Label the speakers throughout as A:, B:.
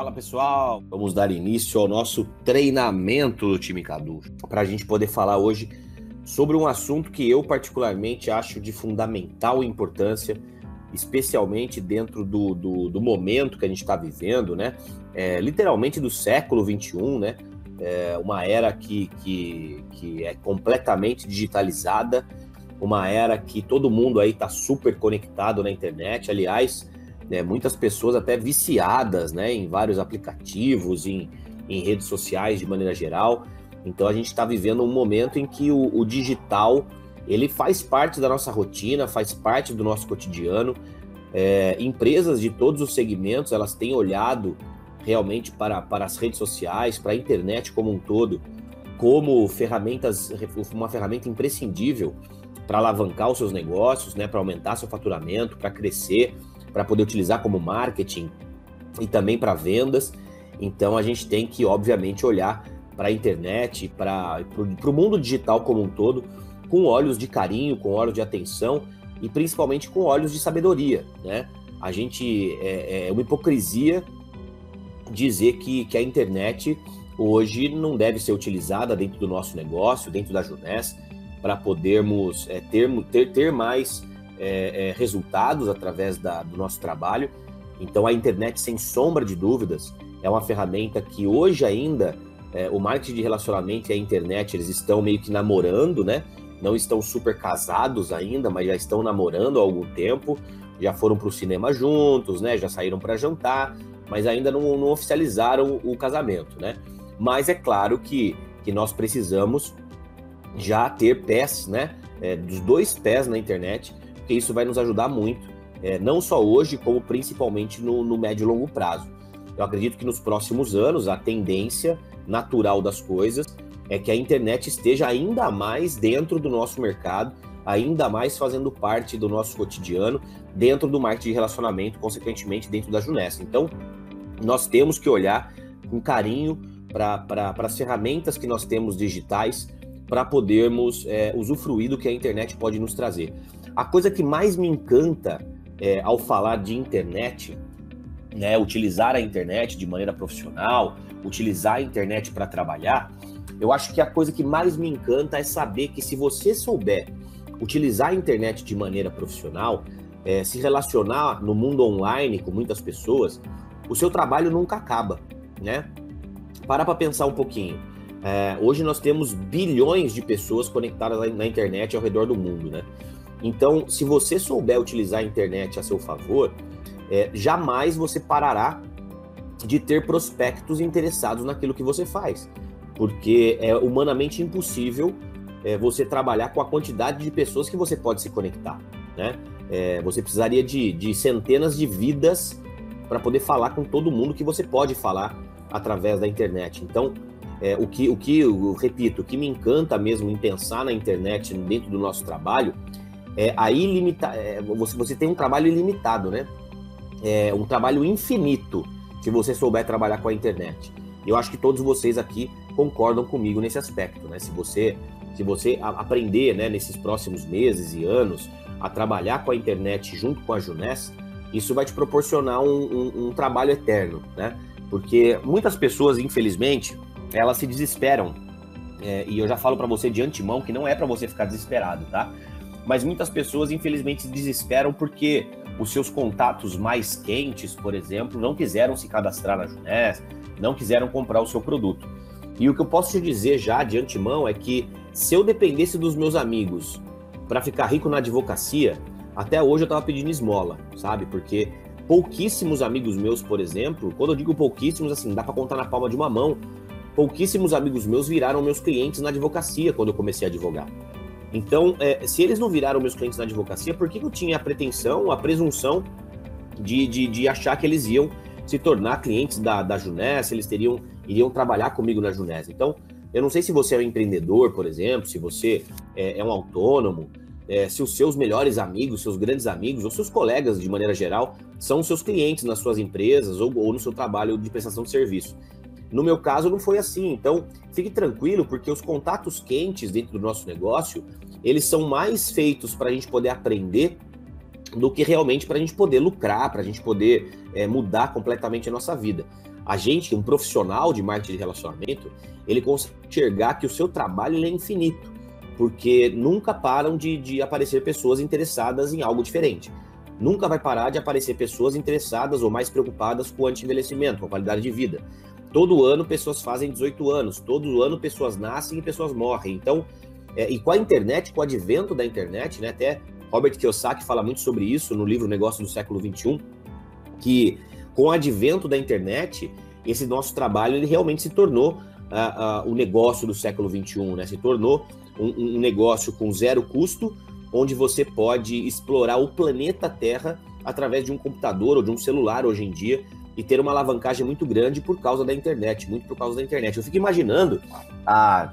A: Fala pessoal, vamos dar início ao nosso treinamento do time Cadu para a gente poder falar hoje sobre um assunto que eu particularmente acho de fundamental importância, especialmente dentro do, do, do momento que a gente está vivendo, né? É, literalmente do século 21, né? É uma era que, que, que é completamente digitalizada, uma era que todo mundo aí está super conectado na internet. Aliás, né, muitas pessoas até viciadas né, em vários aplicativos, em, em redes sociais de maneira geral. Então a gente está vivendo um momento em que o, o, digital ele faz parte da nossa rotina, faz parte do nosso cotidiano. É, empresas de todos os segmentos elas têm olhado realmente para, para as redes sociais, para a internet como um todo, como ferramentas, uma ferramenta imprescindível para alavancar os seus negócios, né, para aumentar seu faturamento, para crescer para poder utilizar como marketing e também para vendas. Então a gente tem que, obviamente, olhar para a internet, para o mundo digital como um todo, com olhos de carinho, com olhos de atenção e principalmente com olhos de sabedoria. Né? A gente é, é uma hipocrisia dizer que, que a internet hoje não deve ser utilizada dentro do nosso negócio, dentro da Junés, para podermos é, ter, ter, ter mais é, é, resultados através da, do nosso trabalho. Então, a internet, sem sombra de dúvidas, é uma ferramenta que hoje ainda é, o marketing de relacionamento e a internet eles estão meio que namorando, né? Não estão super casados ainda, mas já estão namorando há algum tempo. Já foram para o cinema juntos, né? Já saíram para jantar, mas ainda não, não oficializaram o, casamento, né? Mas é claro que, que nós precisamos já ter pés, né? É, dos dois pés na internet porque isso vai nos ajudar muito, é, não só hoje, como principalmente no, no médio e longo prazo. Eu acredito que nos próximos anos a tendência natural das coisas é que a internet esteja ainda mais dentro do nosso mercado, ainda mais fazendo parte do nosso cotidiano, dentro do marketing de relacionamento, consequentemente dentro da Junessa. Então, nós temos que olhar com carinho para as ferramentas que nós temos digitais para podermos é, usufruir do que a internet pode nos trazer. A coisa que mais me encanta é, ao falar de internet, né, utilizar a internet de maneira profissional, utilizar a internet para trabalhar, eu acho que a coisa que mais me encanta é saber que se você souber utilizar a internet de maneira profissional, é, se relacionar no mundo online com muitas pessoas, o seu trabalho nunca acaba, né? Para para pensar um pouquinho. É, hoje nós temos bilhões de pessoas conectadas na internet ao redor do mundo, né? Então, se você souber utilizar a internet a seu favor, é, jamais você parará de ter prospectos interessados naquilo que você faz, porque é humanamente impossível é, você trabalhar com a quantidade de pessoas que você pode se conectar, né? É, você precisaria de, de centenas de vidas para poder falar com todo mundo que você pode falar através da internet. Então, é, o que, o que eu repito, o que me encanta mesmo em pensar na internet dentro do nosso trabalho é, a ilimita, é, você, você tem um trabalho ilimitado, né? É um trabalho infinito se você souber trabalhar com a internet. Eu acho que todos vocês aqui concordam comigo nesse aspecto, né? Se você, se você aprender, né, nesses próximos meses e anos a trabalhar com a internet junto com a Juness, isso vai te proporcionar um, um, um trabalho eterno, né? Porque muitas pessoas, infelizmente, elas se desesperam. É, e eu já falo para você de antemão que não é para você ficar desesperado, tá? Mas muitas pessoas infelizmente se desesperam porque os seus contatos mais quentes, por exemplo, não quiseram se cadastrar na Junés, não quiseram comprar o seu produto. E o que eu posso te dizer já de antemão é que se eu dependesse dos meus amigos para ficar rico na advocacia, até hoje eu estava pedindo esmola, sabe? Porque pouquíssimos amigos meus, por exemplo, quando eu digo pouquíssimos, assim, dá para contar na palma de uma mão, pouquíssimos amigos meus viraram meus clientes na advocacia quando eu comecei a advogar. Então, é, se eles não viraram meus clientes na advocacia, por que eu tinha a pretensão, a presunção de, de, de achar que eles iam se tornar clientes da, da Junés, eles teriam, iriam trabalhar comigo na Junés? Então, eu não sei se você é um empreendedor, por exemplo, se você é, é um autônomo, é, se os seus melhores amigos, seus grandes amigos, ou seus colegas, de maneira geral, são seus clientes nas suas empresas ou, ou no seu trabalho de prestação de serviço. No meu caso, não foi assim. Então, fique tranquilo, porque os contatos quentes dentro do nosso negócio, eles são mais feitos para a gente poder aprender do que realmente para a gente poder lucrar, para a gente poder é, mudar completamente a nossa vida. a gente, um profissional de marketing de relacionamento, ele consegue enxergar que o seu trabalho é infinito, porque nunca param de, de aparecer pessoas interessadas em algo diferente. Nunca vai parar de aparecer pessoas interessadas ou mais preocupadas com o anti-envelhecimento, com a qualidade de vida. Todo ano pessoas fazem 18 anos, todo ano pessoas nascem e pessoas morrem. Então, é, e com a internet, com o advento da internet, né, até Robert Kiyosaki fala muito sobre isso no livro Negócio do Século XXI, que com o advento da internet, esse nosso trabalho ele realmente se tornou uh, uh, o negócio do século XXI, né? Se tornou um, um negócio com zero custo, onde você pode explorar o planeta Terra através de um computador ou de um celular hoje em dia e ter uma alavancagem muito grande por causa da internet, muito por causa da internet. Eu fico imaginando há,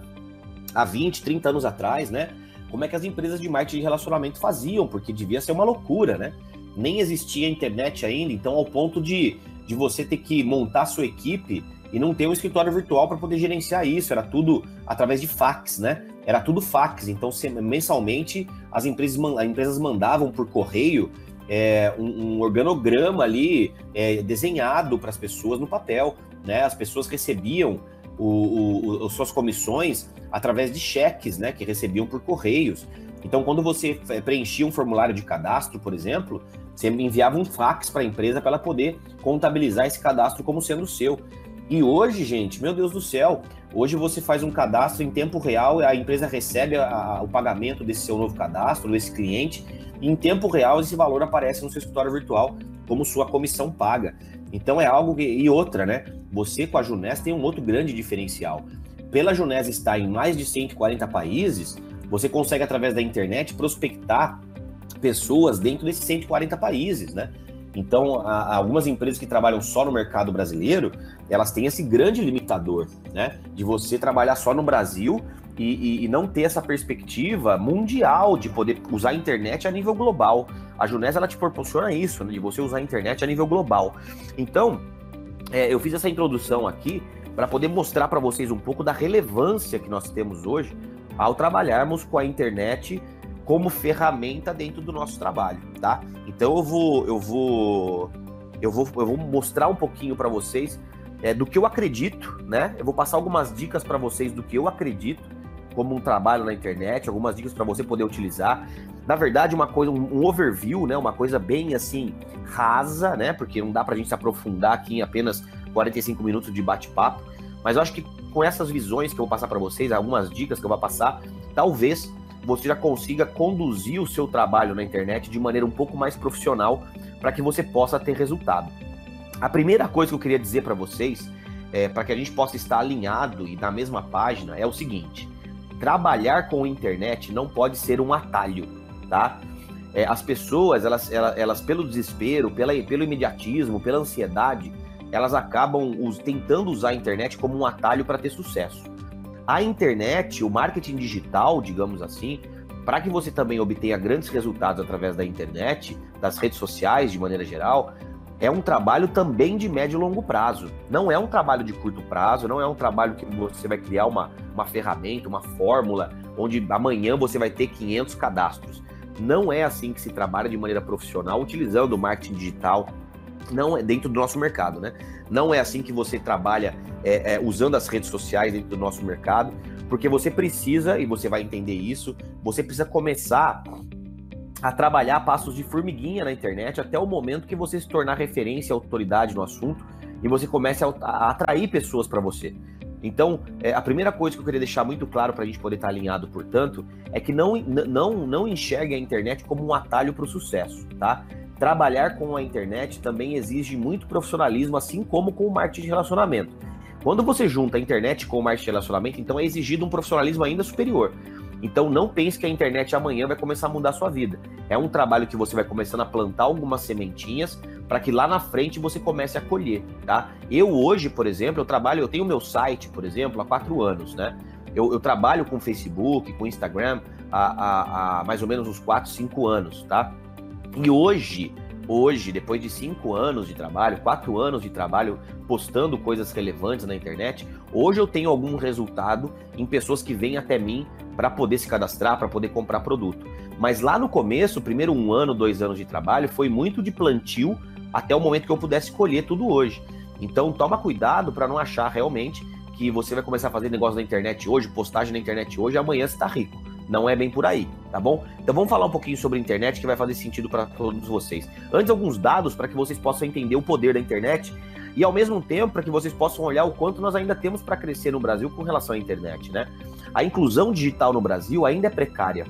A: há 20, 30 anos atrás, né? Como é que as empresas de marketing de relacionamento faziam, porque devia ser uma loucura, né? Nem existia internet ainda, então ao ponto de, de você ter que montar sua equipe e não ter um escritório virtual para poder gerenciar isso, era tudo através de fax, né? Era tudo fax, então mensalmente as empresas, as empresas mandavam por correio é, um, um, organograma ali é, desenhado para as pessoas no papel. Né? As pessoas recebiam o, o, suas comissões através de cheques né, que recebiam por correios. Então, quando você preenchia um formulário de cadastro, por exemplo, você enviava um fax para a empresa para ela poder contabilizar esse cadastro como sendo seu. E hoje, gente, meu Deus do céu, hoje você faz um cadastro em tempo real, a empresa recebe a, a, o pagamento desse seu novo cadastro, desse cliente, e em tempo real esse valor aparece no seu escritório virtual como sua comissão paga. Então é algo que... e outra, né? Você com a Junés tem um outro grande diferencial. Pela Junés estar em mais de 140 países, você consegue através da internet prospectar pessoas dentro desses 140 países, né? Então, algumas empresas que trabalham só no mercado brasileiro, elas têm esse grande limitador, né? De você trabalhar só no Brasil e, e, e, não ter essa perspectiva mundial de poder usar a internet a nível global. A Junés, ela te proporciona isso, né? De você usar a internet a nível global. Então, é, eu fiz essa introdução aqui para poder mostrar para vocês um pouco da relevância que nós temos hoje ao trabalharmos com a internet como ferramenta dentro do nosso trabalho, tá? Então eu vou eu vou eu vou, eu vou mostrar um pouquinho para vocês é, do que eu acredito, né? Eu vou passar algumas dicas para vocês do que eu acredito como um trabalho na internet, algumas dicas para você poder utilizar. Na verdade, uma coisa, um, overview, né? Uma coisa bem assim rasa, né? Porque não dá para a gente se aprofundar aqui em apenas 45 minutos de bate-papo. Mas eu acho que com essas visões que eu vou passar para vocês, algumas dicas que eu vou passar, talvez você já consiga conduzir o seu trabalho na internet de maneira um pouco mais profissional para que você possa ter resultado. A primeira coisa que eu queria dizer para vocês, é, para que a gente possa estar alinhado e na mesma página, é o seguinte: trabalhar com a internet não pode ser um atalho, tá? É, as pessoas, elas, elas, elas, pelo desespero, pela, pelo imediatismo, pela ansiedade, elas acabam us, tentando usar a internet como um atalho para ter sucesso. A internet, o marketing digital, digamos assim, para que você também obtenha grandes resultados através da internet, das redes sociais de maneira geral, é um trabalho também de médio e longo prazo. Não é um trabalho de curto prazo, não é um trabalho que você vai criar uma, uma ferramenta, uma fórmula, onde amanhã você vai ter 500 cadastros. Não é assim que se trabalha de maneira profissional utilizando o marketing digital, não é dentro do nosso mercado, né? Não é assim que você trabalha é, é, usando as redes sociais dentro do nosso mercado, porque você precisa, e você vai entender isso, você precisa começar a trabalhar passos de formiguinha na internet até o momento que você se tornar referência, autoridade no assunto e você comece a, a atrair pessoas para você. Então, é, a primeira coisa que eu queria deixar muito claro para a gente poder estar tá alinhado, portanto, é que não, não, não enxergue a internet como um atalho para o sucesso, tá? trabalhar com a internet também exige muito profissionalismo, assim como com o marketing de relacionamento. Quando você junta a internet com o marketing de relacionamento, então é exigido um profissionalismo ainda superior. Então não pense que a internet amanhã vai começar a mudar a sua vida. É um trabalho que você vai começando a plantar algumas sementinhas para que lá na frente você comece a colher, tá? Eu hoje, por exemplo, eu trabalho, eu tenho meu site, por exemplo, há quatro anos, né? Eu, eu trabalho com Facebook, com Instagram há, há, há mais ou menos uns quatro, cinco anos, tá? E hoje, hoje, depois de cinco anos de trabalho, quatro anos de trabalho postando coisas relevantes na internet, hoje eu tenho algum resultado em pessoas que vêm até mim para poder se cadastrar, para poder comprar produto. Mas lá no começo, primeiro um ano, dois anos de trabalho, foi muito de plantio até o momento que eu pudesse colher tudo hoje. Então toma cuidado para não achar realmente que você vai começar a fazer negócio na internet hoje, postagem na internet hoje, amanhã você está rico. Não é bem por aí, tá bom? Então vamos falar um pouquinho sobre a internet que vai fazer sentido para todos vocês. Antes, alguns dados para que vocês possam entender o poder da internet e ao mesmo tempo para que vocês possam olhar o quanto nós ainda temos para crescer no Brasil com relação à internet, né? A inclusão digital no Brasil ainda é precária.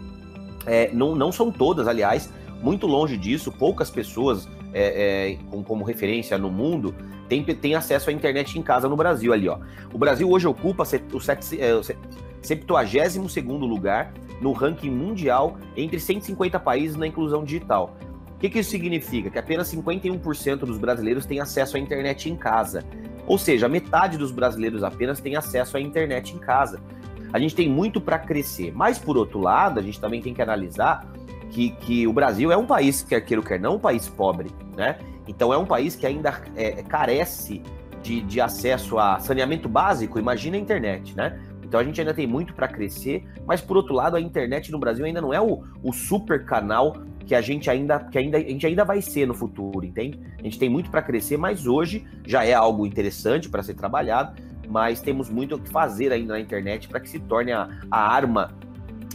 A: É, não, não são todas, aliás, muito longe disso, poucas pessoas é, é, com, como referência no mundo têm tem acesso à internet em casa no Brasil ali, ó. O Brasil hoje ocupa set, o é, set, 72 segundo lugar no ranking mundial entre 150 países na inclusão digital. O que, que isso significa? Que apenas 51% dos brasileiros têm acesso à internet em casa. Ou seja, metade dos brasileiros apenas tem acesso à internet em casa. A gente tem muito para crescer. Mas, por outro lado, a gente também tem que analisar que, que o Brasil é um país, quer queira ou quer não, um país pobre. Né? Então, é um país que ainda é, carece de, de acesso a saneamento básico. Imagina a internet. Né? Então a gente ainda tem muito para crescer, mas por outro lado, a internet no Brasil ainda não é o, o super canal que a gente ainda que ainda a gente ainda vai ser no futuro, entende? A gente tem muito para crescer, mas hoje já é algo interessante para ser trabalhado, mas temos muito o que fazer ainda na internet para que se torne a, a arma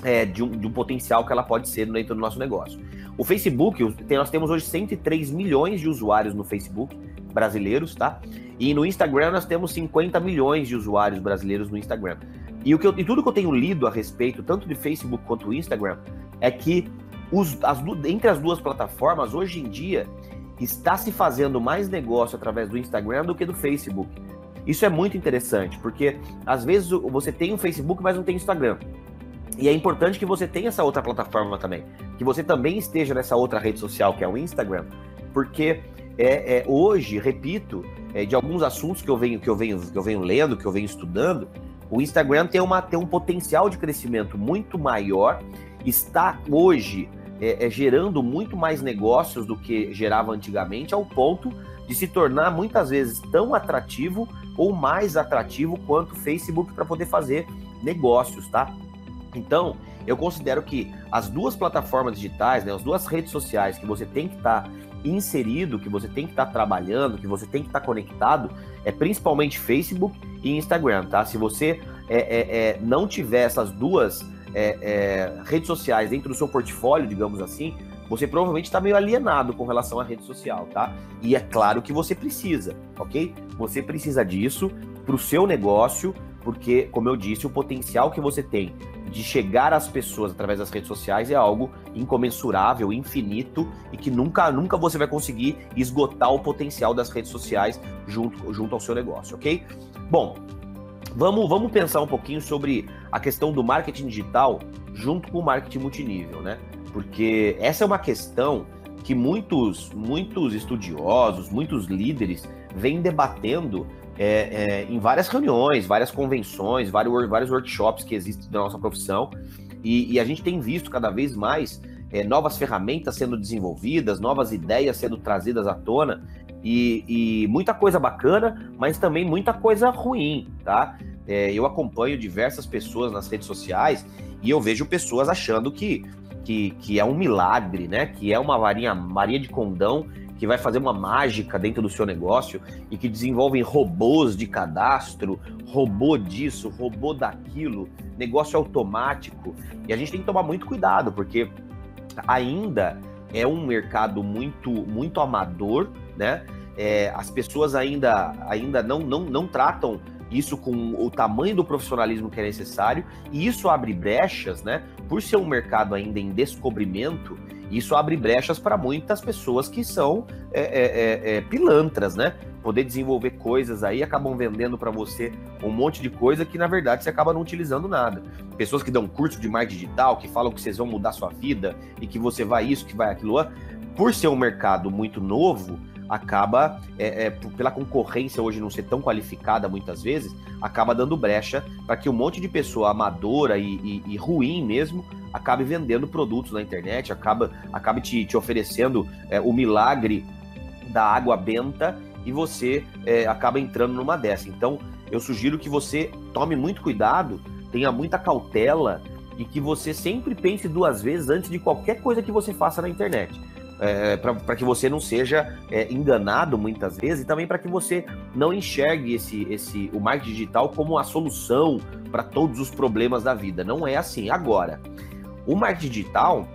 A: é, de, um, de, um, potencial que ela pode ser dentro do nosso negócio. O Facebook, nós temos hoje 103 milhões de usuários no Facebook brasileiros, tá? E no Instagram nós temos 50 milhões de usuários brasileiros no Instagram. E, o que eu, e tudo que eu tenho lido a respeito, tanto de Facebook quanto do Instagram, é que os, as, entre as duas plataformas, hoje em dia, está se fazendo mais negócio através do Instagram do que do Facebook. Isso é muito interessante, porque às vezes você tem o um Facebook, mas não tem Instagram. E é importante que você tenha essa outra plataforma também, que você também esteja nessa outra rede social que é o Instagram, porque é, é hoje, repito, é, de alguns assuntos que eu venho que eu venho que eu venho lendo, que eu venho estudando, o Instagram tem, uma, tem um potencial de crescimento muito maior, está hoje é, é, gerando muito mais negócios do que gerava antigamente, ao ponto de se tornar muitas vezes tão atrativo ou mais atrativo quanto o Facebook para poder fazer negócios, tá? Então, eu considero que as duas plataformas digitais, né, as duas redes sociais que você tem que estar tá inserido, que você tem que estar tá trabalhando, que você tem que estar tá conectado, é principalmente Facebook e Instagram, tá? Se você é, é, é, não tiver essas duas é, é, redes sociais dentro do seu portfólio, digamos assim, você provavelmente está meio alienado com relação à rede social, tá? E é claro que você precisa, ok? Você precisa disso para o seu negócio, porque, como eu disse, o potencial que você tem de chegar às pessoas através das redes sociais é algo incomensurável, infinito e que nunca, nunca você vai conseguir esgotar o potencial das redes sociais junto, junto ao seu negócio, ok? Bom, vamos, vamos pensar um pouquinho sobre a questão do marketing digital junto com o marketing multinível, né? Porque essa é uma questão que muitos, muitos estudiosos, muitos líderes vêm debatendo é, é, em várias reuniões, várias convenções, vários, vários workshops que existem da nossa profissão, e, e a gente tem visto cada vez mais é, novas ferramentas sendo desenvolvidas, novas ideias sendo trazidas à tona, e, e muita coisa bacana, mas também muita coisa ruim, tá? É, eu acompanho diversas pessoas nas redes sociais e eu vejo pessoas achando que, que, que é um milagre, né? Que é uma varinha, Maria de condão que vai fazer uma mágica dentro do seu negócio e que desenvolvem robôs de cadastro, robô disso, robô daquilo, negócio automático. E a gente tem que tomar muito cuidado, porque ainda é um mercado muito, muito amador, né? É, as pessoas ainda, ainda não, não, não tratam isso com o tamanho do profissionalismo que é necessário, e isso abre brechas, né? Por ser um mercado ainda em descobrimento, isso abre brechas para muitas pessoas que são é, é, é, é, pilantras, né? Poder desenvolver coisas aí, acabam vendendo para você um monte de coisa que na verdade você acaba não utilizando nada. Pessoas que dão curso de marketing digital, que falam que vocês vão mudar sua vida e que você vai isso, que vai aquilo. Por ser um mercado muito novo, acaba, é, é, pela concorrência hoje não ser tão qualificada muitas vezes, acaba dando brecha para que um monte de pessoa amadora e, e, e ruim mesmo acabe vendendo produtos na internet, acaba, acabe te, te oferecendo é, o milagre da água benta e você é, acaba entrando numa dessa. Então, eu sugiro que você tome muito cuidado, tenha muita cautela e que você sempre pense duas vezes antes de qualquer coisa que você faça na internet. É, para que você não seja é, enganado muitas vezes e também para que você não enxergue esse, esse, o marketing digital como a solução para todos os problemas da vida. Não é assim. Agora, o marketing digital,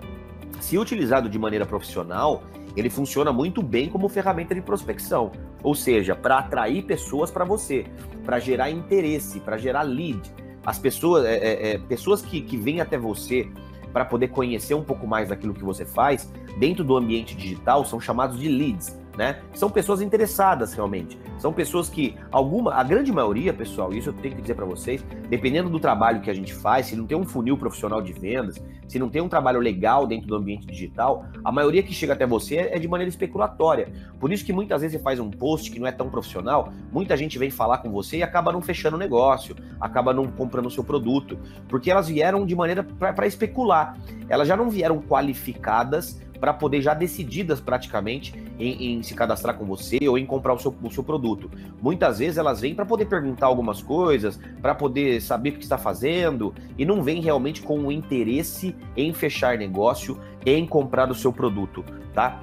A: se utilizado de maneira profissional, ele funciona muito bem como ferramenta de prospecção, ou seja, para atrair pessoas para você, para gerar interesse, para gerar lead. As pessoas, é, é, é, pessoas que, que vêm até você para poder conhecer um pouco mais daquilo que você faz dentro do ambiente digital são chamados de leads né? São pessoas interessadas realmente. São pessoas que alguma, a grande maioria, pessoal, isso eu tenho que dizer para vocês, dependendo do trabalho que a gente faz, se não tem um funil profissional de vendas, se não tem um trabalho legal dentro do ambiente digital, a maioria que chega até você é de maneira especulatória. Por isso que muitas vezes você faz um post que não é tão profissional, muita gente vem falar com você e acaba não fechando o negócio, acaba não comprando o seu produto, porque elas vieram de maneira para especular. Elas já não vieram qualificadas para poder já decididas praticamente em, em, se cadastrar com você ou em comprar o seu, o seu produto. Muitas vezes elas vêm para poder perguntar algumas coisas, para poder saber o que está fazendo e não vêm realmente com o interesse em fechar negócio, em comprar o seu produto, tá?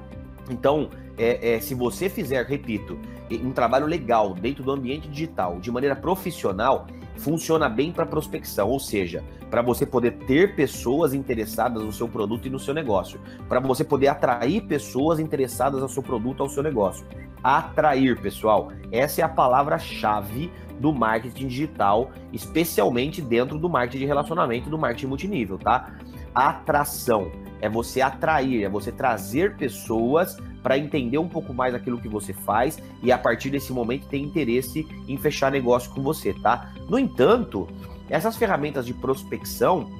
A: Então, é, é, se você fizer, repito, um trabalho legal dentro do ambiente digital, de maneira profissional, funciona bem para prospecção, ou seja, para você poder ter pessoas interessadas no seu produto e no seu negócio, para você poder atrair pessoas interessadas no seu produto ao seu negócio. Atrair, pessoal, essa é a palavra-chave do marketing digital, especialmente dentro do marketing de relacionamento, do marketing multinível, tá? Atração é você atrair, é você trazer pessoas para entender um pouco mais aquilo que você faz e a partir desse momento ter interesse em fechar negócio com você, tá? No entanto, essas ferramentas de prospecção,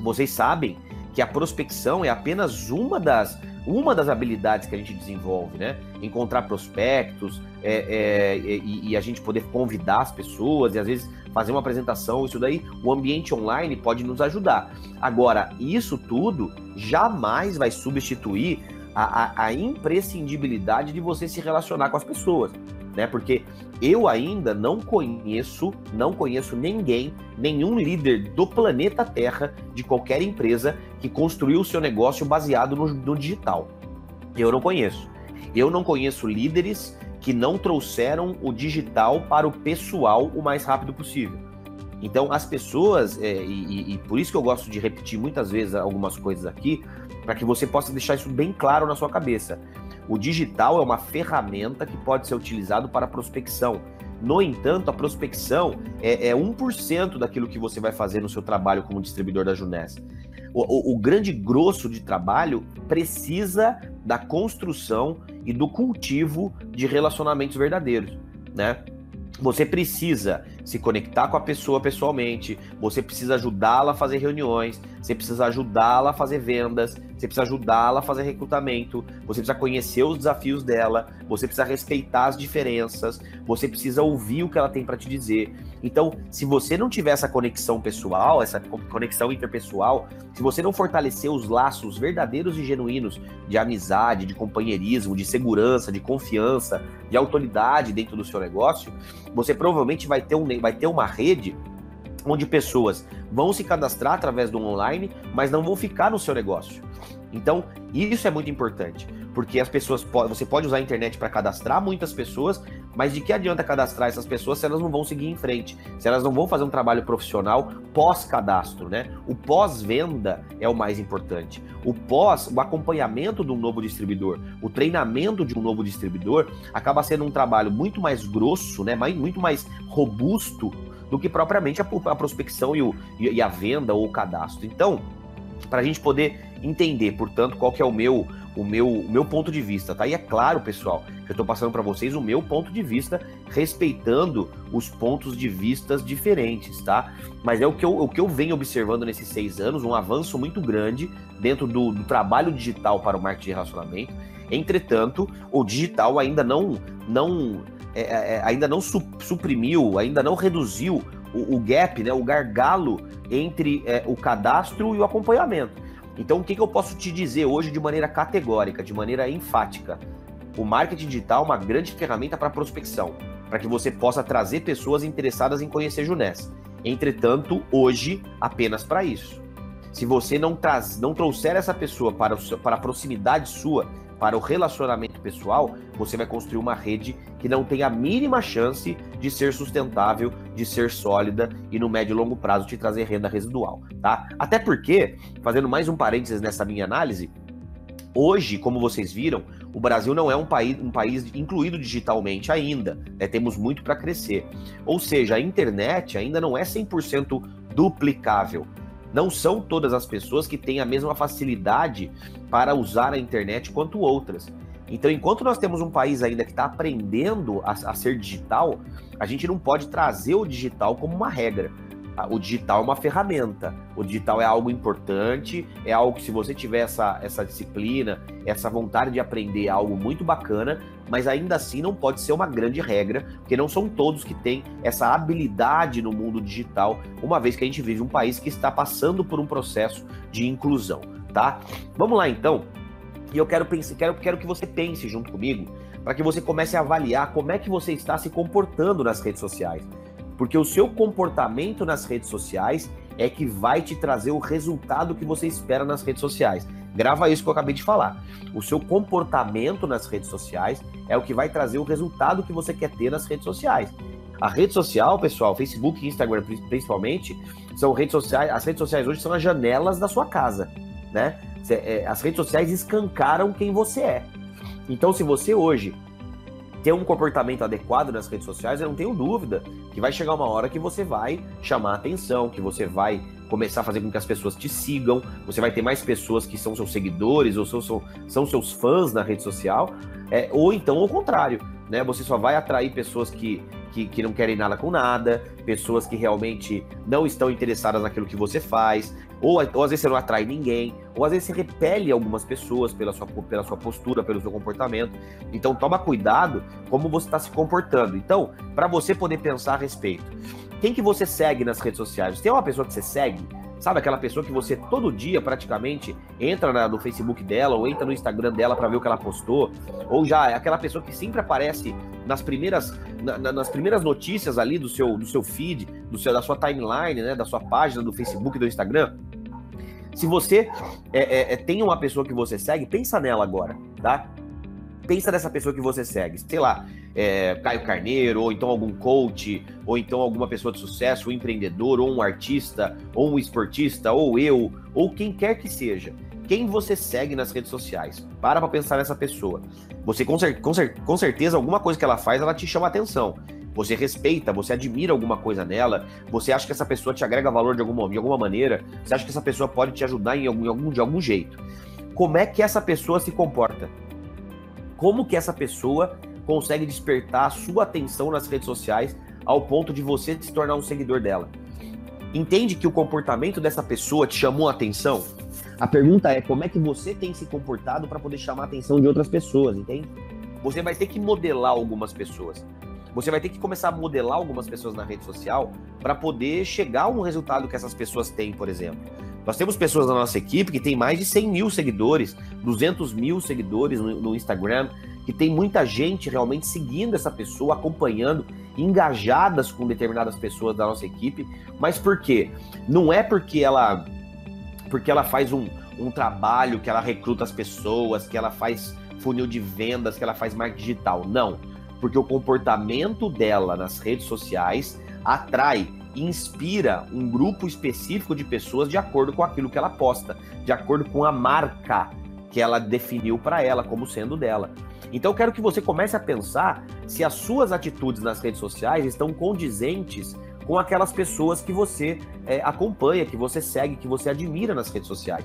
A: vocês sabem que a prospecção é apenas uma das uma das habilidades que a gente desenvolve, né? Encontrar prospectos é, é, e, e, a gente poder convidar as pessoas e às vezes fazer uma apresentação, isso daí, o ambiente online pode nos ajudar. Agora, isso tudo jamais vai substituir a, a, imprescindibilidade de você se relacionar com as pessoas, né? Porque eu ainda não conheço, não conheço ninguém, nenhum líder do planeta Terra, de qualquer empresa, que construiu o seu negócio baseado no, no digital. Eu não conheço. Eu não conheço líderes que não trouxeram o digital para o pessoal o mais rápido possível. Então, as pessoas, é, e, e, por isso que eu gosto de repetir muitas vezes algumas coisas aqui, para que você possa deixar isso bem claro na sua cabeça. O digital é uma ferramenta que pode ser utilizado para prospecção. No entanto, a prospecção é, é 1% daquilo que você vai fazer no seu trabalho como distribuidor da Juness. O, o, o, grande grosso de trabalho precisa da construção e do cultivo de relacionamentos verdadeiros, né? Você precisa se conectar com a pessoa pessoalmente, você precisa ajudá-la a fazer reuniões, você precisa ajudá-la a fazer vendas, você precisa ajudá-la a fazer recrutamento, você precisa conhecer os desafios dela, você precisa respeitar as diferenças, você precisa ouvir o que ela tem para te dizer. Então, se você não tiver essa conexão pessoal, essa conexão interpessoal, se você não fortalecer os laços verdadeiros e genuínos de amizade, de companheirismo, de segurança, de confiança, de autoridade dentro do seu negócio, você provavelmente vai ter, um, vai ter uma rede onde pessoas vão se cadastrar através do online, mas não vão ficar no seu negócio. Então, isso é muito importante, porque as pessoas você pode usar a internet para cadastrar muitas pessoas, mas de que adianta cadastrar essas pessoas se elas não vão seguir em frente, se elas não vão fazer um trabalho profissional pós-cadastro, né? O pós-venda é o mais importante. O pós, o acompanhamento de um novo distribuidor, o treinamento de um novo distribuidor acaba sendo um trabalho muito mais grosso, né? Muito mais robusto do que propriamente a, a prospecção e, o, e, a venda ou o cadastro. Então, para a gente poder entender, portanto, qual que é o meu o meu, o meu ponto de vista, tá? E é claro, pessoal, que eu estou passando para vocês o meu ponto de vista, respeitando os pontos de vistas diferentes, tá? Mas é o que eu, o que eu venho observando nesses seis anos, um avanço muito grande dentro do, do trabalho digital para o marketing de relacionamento. Entretanto, o digital ainda não, não é, é, é, ainda não su suprimiu, ainda não reduziu o, o, gap, né, o gargalo entre é, o cadastro e o acompanhamento. Então, o que, que eu posso te dizer hoje de maneira categórica, de maneira enfática? O marketing digital é uma grande ferramenta para prospecção, para que você possa trazer pessoas interessadas em conhecer Junés. Entretanto, hoje, apenas para isso. Se você não, traz, não trouxer essa pessoa para, para a proximidade sua, para o relacionamento pessoal, você vai construir uma rede que não tem a mínima chance de ser sustentável, de ser sólida e no médio e longo prazo te trazer renda residual, tá? Até porque, fazendo mais um parênteses nessa minha análise, hoje, como vocês viram, o Brasil não é um país, um país incluído digitalmente ainda, né? temos muito para crescer. Ou seja, a internet ainda não é 100% duplicável. Não são todas as pessoas que têm a mesma facilidade para usar a internet quanto outras. Então, enquanto nós temos um país ainda que está aprendendo a, a, ser digital, a gente não pode trazer o digital como uma regra. O digital é uma ferramenta, o digital é algo importante, é algo que, se você tiver essa, essa disciplina, essa vontade de aprender, é algo muito bacana, mas ainda assim não pode ser uma grande regra, porque não são todos que têm essa habilidade no mundo digital, uma vez que a gente vive um país que está passando por um processo de inclusão, tá? Vamos lá então. E eu quero, quero, quero que você pense junto comigo, para que você comece a avaliar como é que você está se comportando nas redes sociais. Porque o seu comportamento nas redes sociais é que vai te trazer o resultado que você espera nas redes sociais. Grava isso que eu acabei de falar. O seu comportamento nas redes sociais é o que vai trazer o resultado que você quer ter nas redes sociais. A rede social, pessoal, Facebook e Instagram principalmente, são redes sociais. As redes sociais hoje são as janelas da sua casa, né? É, as redes sociais escancaram quem você é. Então, se você hoje ter um comportamento adequado nas redes sociais, eu não tenho dúvida que vai chegar uma hora que você vai chamar atenção, que você vai começar a fazer com que as pessoas te sigam, você vai ter mais pessoas que são seus seguidores ou são, são, são seus fãs na rede social, é, ou então o contrário, né? Você só vai atrair pessoas que, que, que, não querem nada com nada, pessoas que realmente não estão interessadas naquilo que você faz, ou, ou às vezes você não atrai ninguém, ou às vezes você repele algumas pessoas pela sua, pela sua postura, pelo seu comportamento. Então toma cuidado como você está se comportando. Então, para você poder pensar a respeito, quem que você segue nas redes sociais? Tem uma pessoa que você segue? Sabe aquela pessoa que você todo dia praticamente entra na, no Facebook dela ou entra no Instagram dela para ver o que ela postou? Ou já é aquela pessoa que sempre aparece nas primeiras, na, nas primeiras notícias ali do seu, do seu feed, do seu, da sua timeline, né, da sua página do Facebook do Instagram? Se você é, é, é, tem uma pessoa que você segue, pensa nela agora, tá? Pensa nessa pessoa que você segue. Sei lá, é, Caio Carneiro, ou então algum coach, ou então alguma pessoa de sucesso, um empreendedor, ou um artista, ou um esportista, ou eu, ou quem quer que seja. Quem você segue nas redes sociais? Para pra pensar nessa pessoa. Você, com, cer com, cer com certeza, alguma coisa que ela faz, ela te chama atenção. Você respeita, você admira alguma coisa nela, você acha que essa pessoa te agrega valor de alguma, de alguma maneira, você acha que essa pessoa pode te ajudar em algum, em algum, de algum jeito. Como é que essa pessoa se comporta? Como que essa pessoa consegue despertar a sua atenção nas redes sociais ao ponto de você se tornar um seguidor dela? Entende que o comportamento dessa pessoa te chamou a atenção? A pergunta é como é que você tem se comportado para poder chamar a atenção de outras pessoas, entende? Você vai ter que modelar algumas pessoas. Você vai ter que começar a modelar algumas pessoas na rede social para poder chegar a um resultado que essas pessoas têm, por exemplo. Nós temos pessoas na nossa equipe que tem mais de 100 mil seguidores, 200 mil seguidores no, no Instagram, que tem muita gente realmente seguindo essa pessoa, acompanhando, engajadas com determinadas pessoas da nossa equipe. Mas por quê? Não é porque ela, porque ela faz um, um trabalho, que ela recruta as pessoas, que ela faz funil de vendas, que ela faz marketing digital. Não porque o comportamento dela nas redes sociais atrai e inspira um grupo específico de pessoas de acordo com aquilo que ela posta, de acordo com a marca que ela definiu para ela como sendo dela. Então eu quero que você comece a pensar se as suas atitudes nas redes sociais estão condizentes com aquelas pessoas que você é, acompanha, que você segue, que você admira nas redes sociais.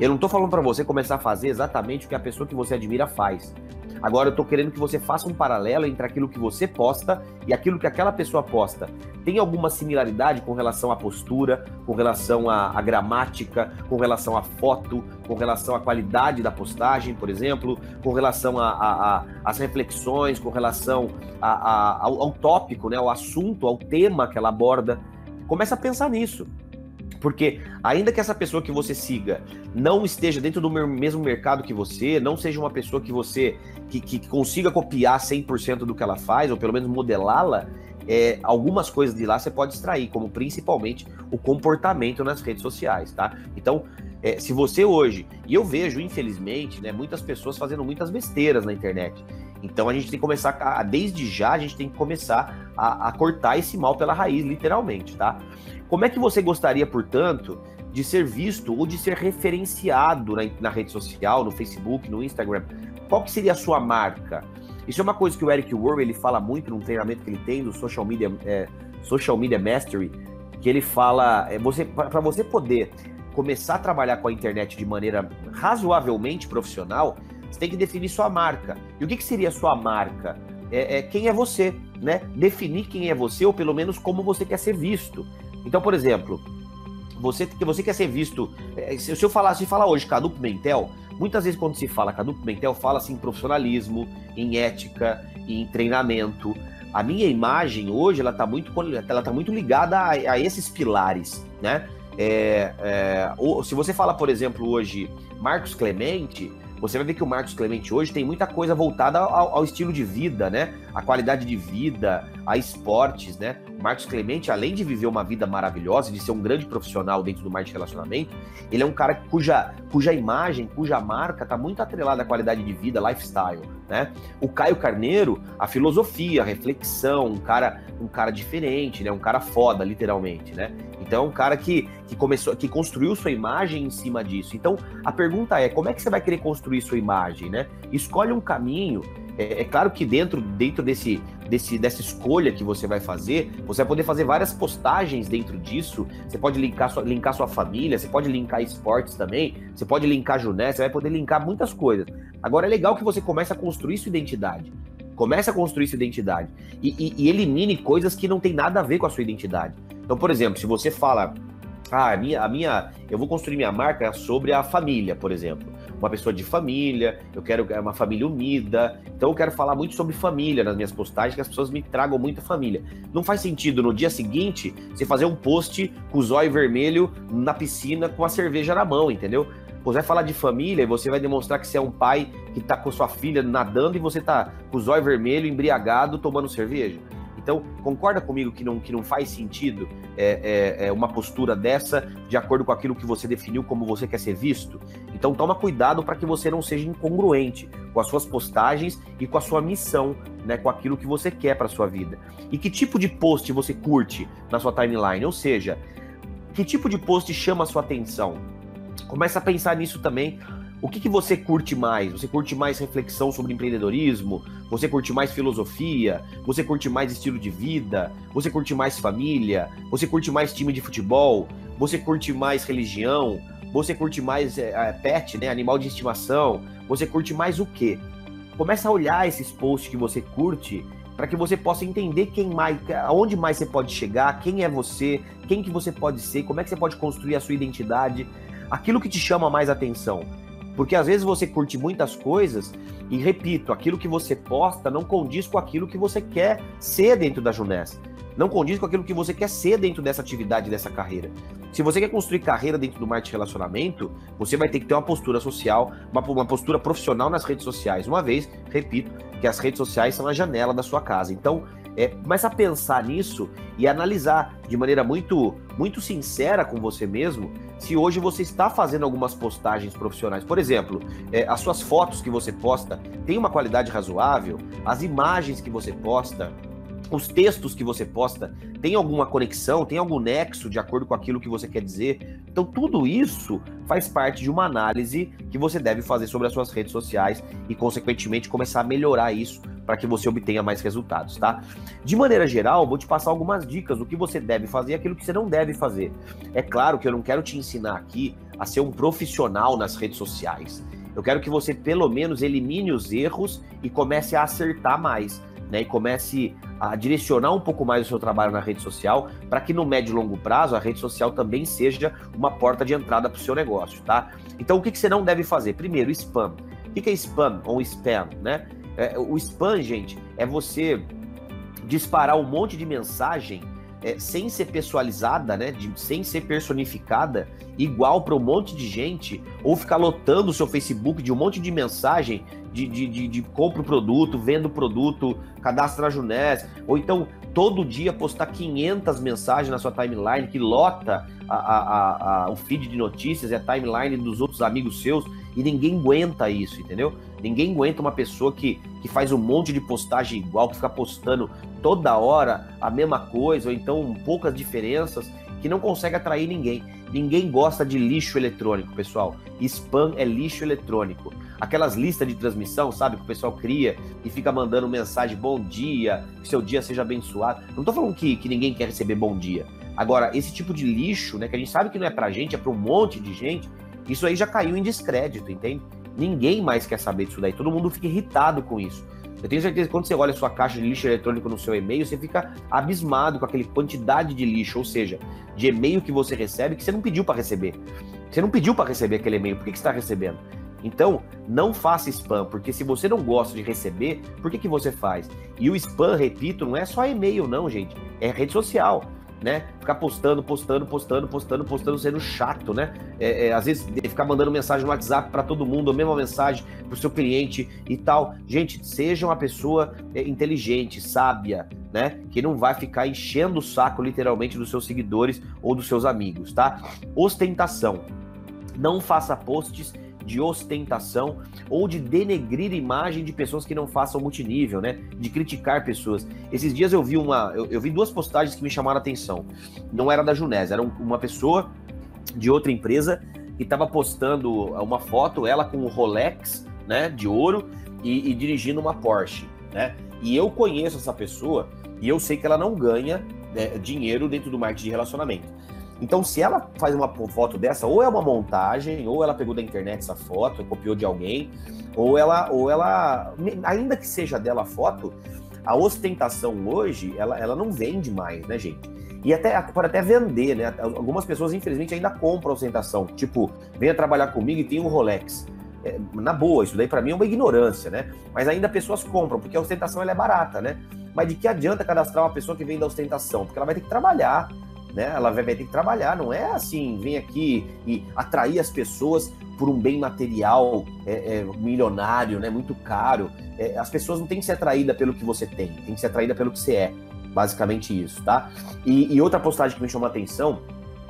A: Eu não estou falando para você começar a fazer exatamente o que a pessoa que você admira faz. Agora eu estou querendo que você faça um paralelo entre aquilo que você posta e aquilo que aquela pessoa posta. Tem alguma similaridade com relação à postura, com relação à, à gramática, com relação à foto, com relação à qualidade da postagem, por exemplo, com relação às reflexões, com relação a, a, ao, ao tópico, né, ao assunto, ao tema que ela aborda. Começa a pensar nisso. Porque ainda que essa pessoa que você siga não esteja dentro do mesmo mercado que você, não seja uma pessoa que você que, que consiga copiar 100% do que ela faz, ou pelo menos modelá-la, é, algumas coisas de lá você pode extrair, como principalmente o comportamento nas redes sociais, tá? Então, é, se você hoje, e eu vejo, infelizmente, né, muitas pessoas fazendo muitas besteiras na internet. Então a gente tem que começar, a, desde já, a gente tem que começar a, a cortar esse mal pela raiz, literalmente, tá? Como é que você gostaria, portanto, de ser visto ou de ser referenciado na, na, rede social, no Facebook, no Instagram? Qual que seria a sua marca? Isso é uma coisa que o Eric Worre ele fala muito num treinamento que ele tem do Social Media, é, Social Media Mastery, que ele fala, é, você para você poder começar a trabalhar com a internet de maneira razoavelmente profissional, você tem que definir sua marca. E o que, que seria sua marca? É, é, quem é você, né? Definir quem é você, ou pelo menos como você quer ser visto. Então, por exemplo, você você quer ser visto. É, se eu falar, se falar hoje Cadu Pimentel, muitas vezes quando se fala Cadu Pimentel, fala-se em profissionalismo, em ética, em treinamento. A minha imagem hoje ela está muito, ela tá muito ligada a, a esses pilares, né? É, é, ou, se você fala, por exemplo, hoje Marcos Clemente, você vai ver que o Marcos Clemente hoje tem muita coisa voltada ao, ao, estilo de vida, né? A qualidade de vida, a esportes, né? Marcos Clemente, além de viver uma vida maravilhosa, de ser um grande profissional dentro do marketing de relacionamento, ele é um cara cuja, cuja imagem, cuja marca está muito atrelada à qualidade de vida, lifestyle, né? O Caio Carneiro, a filosofia, a reflexão, um cara, um cara diferente, né? Um cara foda, literalmente, né? Então, um cara que, que começou, que construiu sua imagem em cima disso. Então, a pergunta é, como é que você vai querer construir sua imagem, né? Escolhe um caminho. É, é claro que dentro, dentro desse, desse, dessa escolha que você vai fazer, você vai poder fazer várias postagens dentro disso. Você pode linkar sua, linkar sua família, você pode linkar esportes também, você pode linkar Juné, você vai poder linkar muitas coisas. Agora é legal que você comece a construir sua identidade. Comece a construir sua identidade. E, e, e elimine coisas que não tem nada a ver com a sua identidade. Então, por exemplo, se você fala, ah, a minha, a minha, eu vou construir minha marca sobre a família, por exemplo. Uma pessoa de família, eu quero é uma família unida. Então eu quero falar muito sobre família nas minhas postagens, que as pessoas me tragam muita família. Não faz sentido no dia seguinte você fazer um post com o zóio vermelho na piscina com a cerveja na mão, entendeu? Você vai falar de família e você vai demonstrar que você é um pai que tá com sua filha nadando e você tá com o zóio vermelho, embriagado, tomando cerveja. Então, concorda comigo que não, que não faz sentido é, é, é, uma postura dessa de acordo com aquilo que você definiu como você quer ser visto? Então, toma cuidado para que você não seja incongruente com as suas postagens e com a sua missão, né, com aquilo que você quer para sua vida. E que tipo de post você curte na sua timeline? Ou seja, que tipo de post chama a sua atenção? Começa a pensar nisso também o que, que você curte mais? Você curte mais reflexão sobre empreendedorismo? Você curte mais filosofia? Você curte mais estilo de vida? Você curte mais família? Você curte mais time de futebol? Você curte mais religião? Você curte mais é, pet, né? Animal de estimação? Você curte mais o quê? Começa a olhar esses posts que você curte para que você possa entender quem mais, aonde mais você pode chegar, quem é você, quem que você pode ser, como é que você pode construir a sua identidade, aquilo que te chama mais atenção. Porque às vezes você curte muitas coisas e, repito, aquilo que você posta não condiz com aquilo que você quer ser dentro da Junessa. Não condiz com aquilo que você quer ser dentro dessa atividade, dessa carreira. Se você quer construir carreira dentro do marketing relacionamento, você vai ter que ter uma postura social, uma, uma postura profissional nas redes sociais. Uma vez, repito, que as redes sociais são a janela da sua casa. Então, é, começa a pensar nisso e analisar de maneira muito, muito sincera com você mesmo se hoje você está fazendo algumas postagens profissionais. Por exemplo, é, as suas fotos que você posta têm uma qualidade razoável, as imagens que você posta, os textos que você posta tem alguma conexão, tem algum nexo de acordo com aquilo que você quer dizer. Então, tudo isso faz parte de uma análise que você deve fazer sobre as suas redes sociais e, consequentemente, começar a melhorar isso para que você obtenha mais resultados, tá? De maneira geral, vou te passar algumas dicas do que você deve fazer e aquilo que você não deve fazer. É claro que eu não quero te ensinar aqui a ser um profissional nas redes sociais. Eu quero que você, pelo menos, elimine os erros e comece a acertar mais. Né, e comece a direcionar um pouco mais o seu trabalho na rede social, para que no médio e longo prazo a rede social também seja uma porta de entrada para o seu negócio, tá? Então o que, que você não deve fazer? Primeiro, spam. O que, que é spam ou spam, né? É, o spam, gente, é você disparar um monte de mensagem é, sem ser personalizada, né? De, sem ser personificada, igual para um monte de gente, ou ficar lotando o seu Facebook de um monte de mensagem de, de, de, de compra o produto, venda o produto, cadastra na Junés, ou então todo dia postar 500 mensagens na sua timeline, que lota a, a, a, o feed de notícias e a timeline dos outros amigos seus, e ninguém aguenta isso, entendeu? Ninguém aguenta uma pessoa que, que faz um monte de postagem igual, que fica postando toda hora a mesma coisa, ou então poucas diferenças, que não consegue atrair ninguém. Ninguém gosta de lixo eletrônico, pessoal. Spam é lixo eletrônico. Aquelas listas de transmissão, sabe, que o pessoal cria e fica mandando mensagem bom dia, que seu dia seja abençoado. Não tô falando que, que ninguém quer receber bom dia. Agora, esse tipo de lixo, né, que a gente sabe que não é pra gente, é pra um monte de gente, isso aí já caiu em descrédito, entende? Ninguém mais quer saber disso daí. Todo mundo fica irritado com isso. Eu tenho certeza que quando você olha a sua caixa de lixo eletrônico no seu e-mail, você fica abismado com aquela quantidade de lixo, ou seja, de e-mail que você recebe que você não pediu para receber. Você não pediu para receber aquele e-mail, por que, que você está recebendo? Então, não faça spam, porque se você não gosta de receber, por que, que você faz? E o spam, repito, não é só e-mail, não, gente. É rede social né? Ficar postando, postando, postando, postando, postando, sendo chato, né? É, é, às vezes ficar mandando mensagem no WhatsApp para todo mundo, a mesma mensagem para o seu cliente e tal. Gente, seja uma pessoa é, inteligente, sábia, né? Que não vai ficar enchendo o saco literalmente dos seus seguidores ou dos seus amigos, tá? Ostentação. Não faça posts de ostentação ou de denegrir imagem de pessoas que não façam multinível, né? De criticar pessoas. Esses dias eu vi uma, eu, eu vi duas postagens que me chamaram a atenção. Não era da Junés, era uma pessoa de outra empresa que estava postando uma foto, ela com o Rolex, né, de ouro e, e dirigindo uma Porsche, né? E eu conheço essa pessoa e eu sei que ela não ganha né, dinheiro dentro do marketing de relacionamento. Então, se ela faz uma foto dessa, ou é uma montagem, ou ela pegou da internet essa foto, copiou de alguém, ou ela, ou ela, ainda que seja dela a foto, a ostentação hoje, ela, ela não vende mais, né, gente? E até pode até vender, né? Algumas pessoas, infelizmente, ainda compram ostentação. Tipo, venha trabalhar comigo e tem um Rolex. É, na boa, isso daí para mim é uma ignorância, né? Mas ainda pessoas compram, porque a ostentação ela é barata, né? Mas de que adianta cadastrar uma pessoa que vem da ostentação? Porque ela vai ter que trabalhar, né? Ela vai, ter que trabalhar, não é assim, vem aqui e atrair as pessoas por um bem material é, é, milionário, né? Muito caro. É, as pessoas não têm que ser atraídas pelo que você tem, tem que ser atraída pelo que você é. Basicamente isso, tá? E, e outra postagem que me chamou a atenção,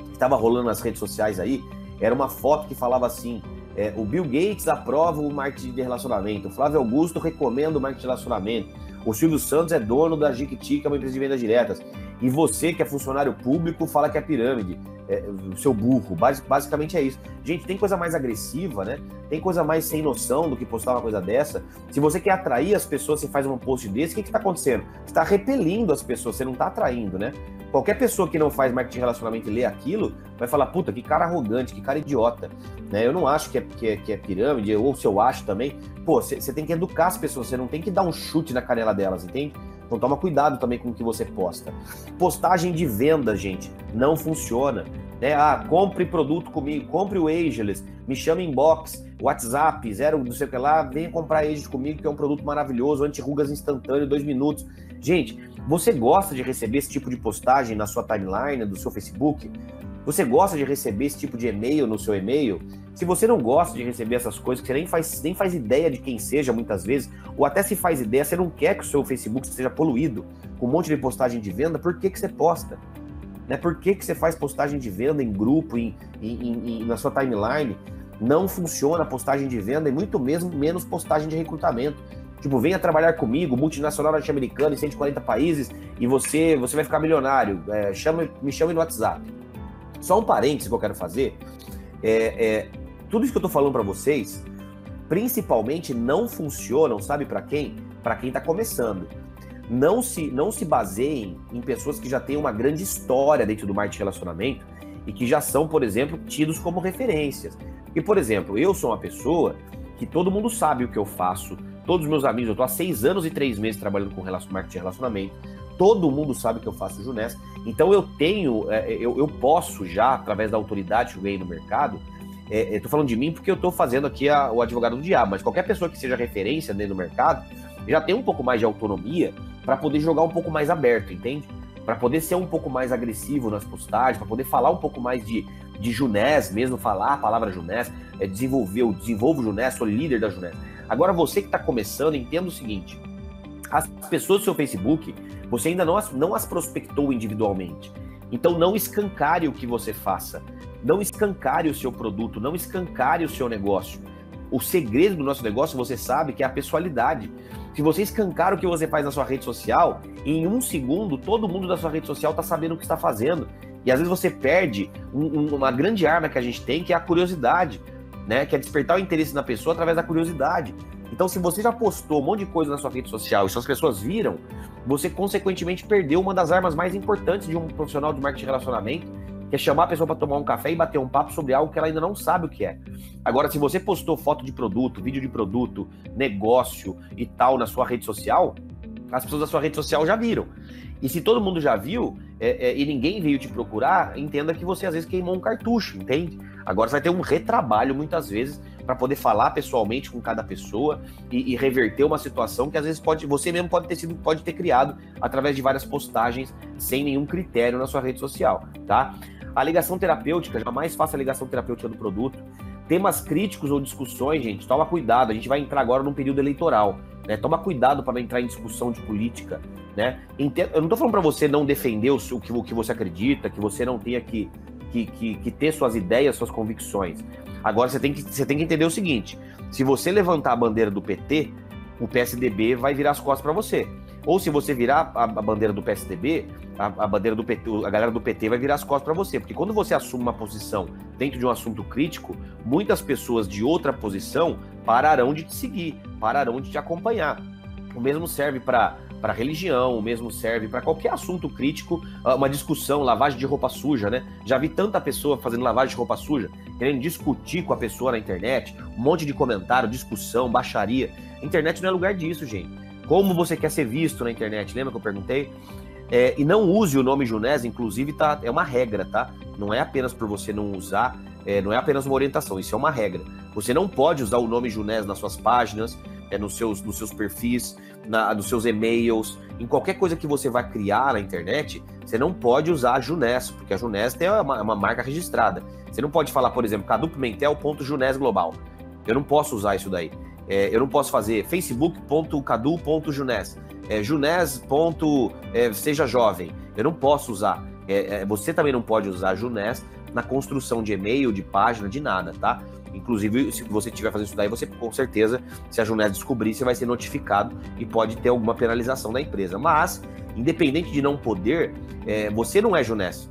A: que estava rolando nas redes sociais aí, era uma foto que falava assim: é, o Bill Gates aprova o marketing de relacionamento, o Flávio Augusto recomenda o marketing de relacionamento, o Silvio Santos é dono da Jiquiti, que é uma empresa de vendas diretas. E você, que é funcionário público, fala que é pirâmide. É, o seu burro. basicamente é isso. Gente, tem coisa mais agressiva, né? Tem coisa mais sem noção do que postar uma coisa dessa. Se você quer atrair as pessoas, você faz um post desse, o que está acontecendo? Você está repelindo as pessoas, você não está atraindo, né? Qualquer pessoa que não faz marketing relacionamento e lê aquilo, vai falar, puta, que cara arrogante, que cara idiota. Né? Eu não acho que é, que é, que é pirâmide, ou se eu acho também, pô, você tem que educar as pessoas, você não tem que dar um chute na canela delas, entende? Então toma cuidado também com o que você posta. Postagem de venda, gente, não funciona. Né? Ah, compre produto comigo, compre o Ageless, me chame inbox, WhatsApp, zero, não sei o que lá, venha comprar Ageless comigo, que é um produto maravilhoso, anti-rugas instantâneo, dois minutos. Gente, você gosta de receber esse tipo de postagem na sua timeline, do seu Facebook? Você gosta de receber esse tipo de e-mail no seu e-mail? Se você não gosta de receber essas coisas, que você nem faz, nem faz ideia de quem seja muitas vezes, ou até se faz ideia, você não quer que o seu Facebook seja poluído com um monte de postagem de venda, por que, que você posta? Né? Por que, que você faz postagem de venda em grupo, em, em, em, na sua timeline? Não funciona postagem de venda e muito mesmo menos postagem de recrutamento. Tipo, venha trabalhar comigo, multinacional norte-americana em 140 países, e você você vai ficar milionário. É, chama, me chame no WhatsApp. Só um parênteses que eu quero fazer. É, é tudo isso que eu tô falando para vocês, principalmente não funcionam, sabe para quem? Para quem tá começando. Não se, não se baseiem em pessoas que já têm uma grande história dentro do marketing de relacionamento e que já são, por exemplo, tidos como referências. E, por exemplo, eu sou uma pessoa que todo mundo sabe o que eu faço, todos os meus amigos, eu tô há seis anos e três meses trabalhando com marketing de relacionamento, todo mundo sabe que eu faço Junés, então eu tenho, é, eu, eu posso já, através da autoridade que eu ganhei no mercado, é, eu tô falando de mim porque eu tô fazendo aqui a, o advogado do diabo, mas qualquer pessoa que seja referência dentro do mercado já tem um pouco mais de autonomia para poder jogar um pouco mais aberto, entende? Para poder ser um pouco mais agressivo nas postagens, para poder falar um pouco mais de, de Junés mesmo, falar a palavra Junés, é, desenvolver, eu desenvolvo Junés, sou líder da Junés. Agora você que está começando, entenda o seguinte: As pessoas do seu Facebook, você ainda não as, não as prospectou individualmente. Então não escancare o que você faça. Não escancare o seu produto, não escancare o seu negócio. O segredo do nosso negócio, você sabe, que é a pessoalidade. Se você escancar o que você faz na sua rede social, em um segundo, todo mundo da sua rede social está sabendo o que está fazendo. E às vezes você perde um, um, uma grande arma que a gente tem, que é a curiosidade, né? Que é despertar o interesse na pessoa através da curiosidade. Então, se você já postou um monte de coisa na sua rede social e suas pessoas viram, você consequentemente perdeu uma das armas mais importantes de um profissional de marketing relacionamento, que é chamar a pessoa para tomar um café e bater um papo sobre algo que ela ainda não sabe o que é. Agora, se você postou foto de produto, vídeo de produto, negócio e tal na sua rede social, as pessoas da sua rede social já viram. E se todo mundo já viu é, é, e ninguém veio te procurar, entenda que você às vezes queimou um cartucho, entende? Agora você vai ter um retrabalho muitas vezes para poder falar pessoalmente com cada pessoa e, e, reverter uma situação que às vezes pode você mesmo pode ter sido pode ter criado através de várias postagens sem nenhum critério na sua rede social, tá? A ligação terapêutica, jamais faça a ligação terapêutica do produto. Temas críticos ou discussões, gente, toma cuidado. A gente vai entrar agora num período eleitoral. Né? Toma cuidado para não entrar em discussão de política. Né? Eu não estou falando para você não defender o que, você acredita, que você não tenha que, que, que, que ter suas ideias, suas convicções. Agora você tem, que, você tem que entender o seguinte: se você levantar a bandeira do PT, o PSDB vai virar as costas para você. Ou se você virar a, a bandeira do PSDB, a, a, bandeira do PT, a galera do PT vai virar as costas para você. Porque quando você assume uma posição dentro de um assunto crítico, muitas pessoas de outra posição pararão de te seguir, pararão de te acompanhar. O mesmo serve para para religião, o mesmo serve para qualquer assunto crítico, ah, uma discussão, lavagem de roupa suja, né? Já vi tanta pessoa fazendo lavagem de roupa suja, querendo discutir com a pessoa na internet, um monte de comentário, discussão, baixaria. Internet não é lugar disso, gente. Como você quer ser visto na internet? Lembra que eu perguntei? É, e não use o nome Junés, inclusive, tá, é uma regra, tá? Não é apenas por você não usar, é, não é apenas uma orientação, isso é uma regra. Você não pode usar o nome Junés nas suas páginas, é, nos, seus, nos seus perfis, na, nos seus e-mails, em qualquer coisa que você vai criar na internet, você não pode usar a Junés, porque a Junés é uma, uma marca registrada. Você não pode falar, por exemplo, cadupimentel.junés global. Eu não posso usar isso daí. É, eu não posso fazer facebook.cadu.junés, é, junés.seja é, jovem. Eu não posso usar. É, é, você também não pode usar junés na construção de e-mail, de página, de nada, tá? Inclusive, se você estiver fazendo isso daí, você com certeza, se a Junés descobrir, você vai ser notificado e pode ter alguma penalização da empresa. Mas, independente de não poder, é, você não é Junés.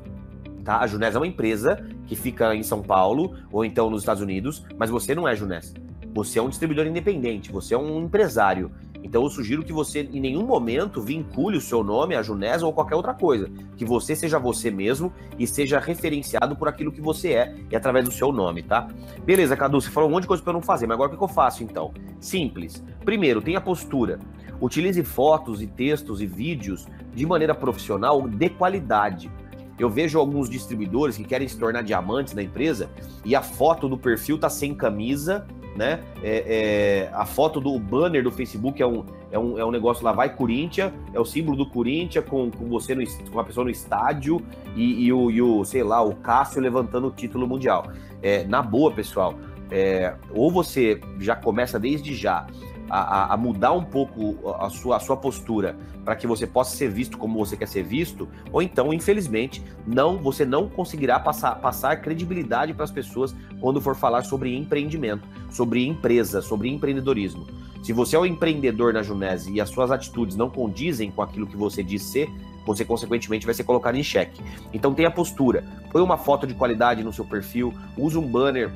A: Tá? A Junés é uma empresa que fica em São Paulo ou então nos Estados Unidos, mas você não é Junés. Você é um distribuidor independente, você é um empresário. Então eu sugiro que você em nenhum momento vincule o seu nome a Junés ou qualquer outra coisa. Que você seja você mesmo e seja referenciado por aquilo que você é e através do seu nome, tá? Beleza, Cadu, você falou um monte de coisa para eu não fazer, mas agora o que eu faço então? Simples. Primeiro, tenha postura. Utilize fotos e textos e vídeos de maneira profissional de qualidade. Eu vejo alguns distribuidores que querem se tornar diamantes na empresa e a foto do perfil tá sem camisa né? É, é, a foto do banner do Facebook é um, é um, é um negócio lá, vai Corinthians, é o símbolo do Corinthians com, com você, no, com a pessoa no estádio e, e, o, e o, sei lá, o Cássio levantando o título mundial. É, na boa, pessoal, é, ou você já começa desde já a, a, mudar um pouco a sua, a sua postura para que você possa ser visto como você quer ser visto, ou então, infelizmente, não você não conseguirá passar, passar credibilidade para as pessoas quando for falar sobre empreendimento, sobre empresa, sobre empreendedorismo. Se você é um empreendedor na Junese e as suas atitudes não condizem com aquilo que você diz ser, você consequentemente vai ser colocado em xeque. Então tenha postura, põe uma foto de qualidade no seu perfil, use um banner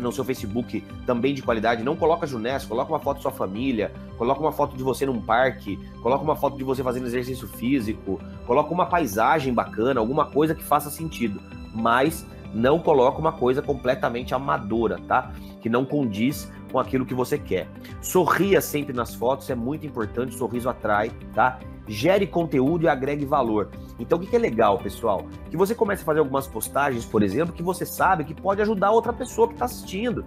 A: no seu Facebook também de qualidade, não coloca Junés, coloca uma foto da sua família, coloca uma foto de você num parque, coloca uma foto de você fazendo exercício físico, coloca uma paisagem bacana, alguma coisa que faça sentido, mas não coloca uma coisa completamente amadora, tá? Que não condiz com aquilo que você quer. Sorria sempre nas fotos, é muito importante, sorriso atrai, tá? Gere conteúdo e agregue valor. Então, o que é legal, pessoal? Que você comece a fazer algumas postagens, por exemplo, que você sabe que pode ajudar outra pessoa que está assistindo.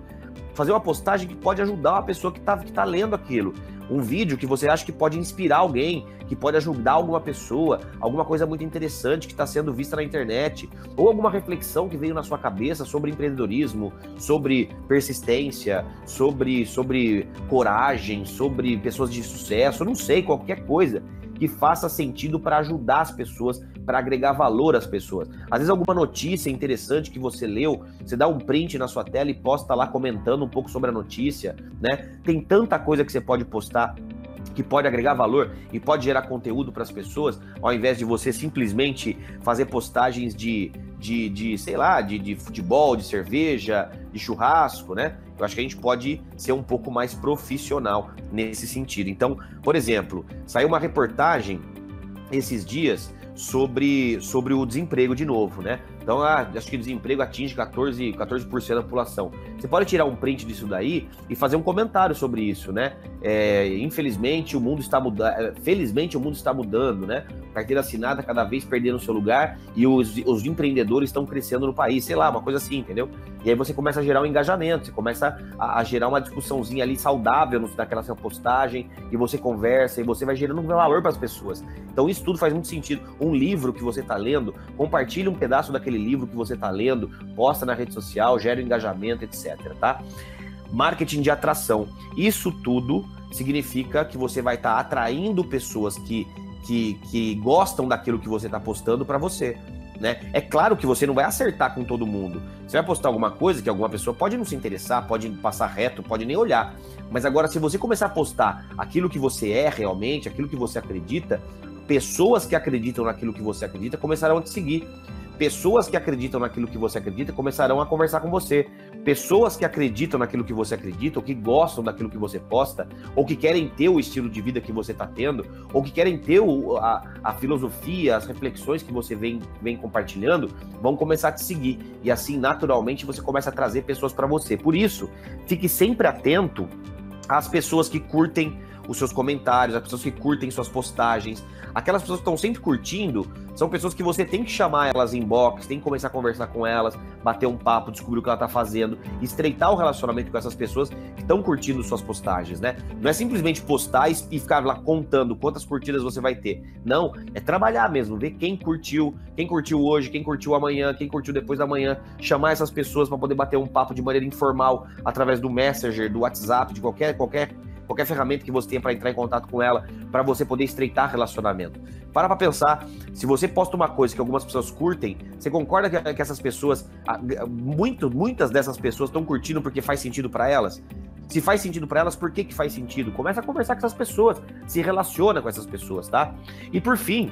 A: Fazer uma postagem que pode ajudar uma pessoa que está que tá lendo aquilo. um vídeo que você acha que pode inspirar alguém, que pode ajudar alguma pessoa, alguma coisa muito interessante que está sendo vista na internet, ou alguma reflexão que veio na sua cabeça sobre empreendedorismo, sobre persistência, sobre, sobre coragem, sobre pessoas de sucesso, não sei, qualquer coisa que faça sentido para ajudar as pessoas, para agregar valor às pessoas. Às vezes alguma notícia interessante que você leu, você dá um print na sua tela e posta lá comentando um pouco sobre a notícia, né? Tem tanta coisa que você pode postar que pode agregar valor e pode gerar conteúdo para as pessoas, ao invés de você simplesmente fazer postagens de, de, de sei lá, de, de futebol, de cerveja, de churrasco, né? Eu acho que a gente pode ser um pouco mais profissional nesse sentido. Então, por exemplo, saiu uma reportagem esses dias sobre, sobre o desemprego de novo, né? Então, ah, acho que o desemprego atinge 14%, 14 da população. Você pode tirar um print disso daí e fazer um comentário sobre isso, né? É, infelizmente, o mundo está mudando. É, felizmente, o mundo está mudando, né? Carteira assinada cada vez perdendo seu lugar e os, os empreendedores estão crescendo no país, sei lá, uma coisa assim, entendeu? E aí você começa a gerar um engajamento, você começa a, a gerar uma discussãozinha ali saudável naquela sua postagem, e você conversa, e você vai gerando um valor para as pessoas. Então, isso tudo faz muito sentido. Um livro que você está lendo, compartilhe um pedaço daquele aquele livro que você está lendo, posta na rede social, gera engajamento, etc. Tá? Marketing de atração. Isso tudo significa que você vai estar tá atraindo pessoas que, que, que gostam daquilo que você está postando para você. Né? É claro que você não vai acertar com todo mundo. Você vai postar alguma coisa que alguma pessoa pode não se interessar, pode passar reto, pode nem olhar. Mas agora, se você começar a postar aquilo que você é realmente, aquilo que você acredita, pessoas que acreditam naquilo que você acredita começarão a te seguir. Pessoas que acreditam naquilo que você acredita começarão a conversar com você. Pessoas que acreditam naquilo que você acredita, ou que gostam daquilo que você posta, ou que querem ter o estilo de vida que você está tendo, ou que querem ter o, a, a, filosofia, as reflexões que você vem, vem compartilhando, vão começar a te seguir. E assim, naturalmente, você começa a trazer pessoas para você. Por isso, fique sempre atento às pessoas que curtem os seus comentários, as pessoas que curtem suas postagens, aquelas pessoas que estão sempre curtindo, são pessoas que você tem que chamar elas em box, tem que começar a conversar com elas, bater um papo, descobrir o que ela tá fazendo, estreitar o relacionamento com essas pessoas que estão curtindo suas postagens, né? Não é simplesmente postar e ficar lá contando quantas curtidas você vai ter. Não, é trabalhar mesmo, ver quem curtiu, quem curtiu hoje, quem curtiu amanhã, quem curtiu depois da manhã, chamar essas pessoas para poder bater um papo de maneira informal através do Messenger, do WhatsApp, de qualquer qualquer qualquer ferramenta que você tenha para entrar em contato com ela, para você poder estreitar relacionamento. Para para pensar, se você posta uma coisa que algumas pessoas curtem, você concorda que, que essas pessoas, muito, muitas dessas pessoas estão curtindo porque faz sentido para elas? Se faz sentido para elas, por que, que faz sentido? Começa a conversar com essas pessoas, se relaciona com essas pessoas, tá? E por fim,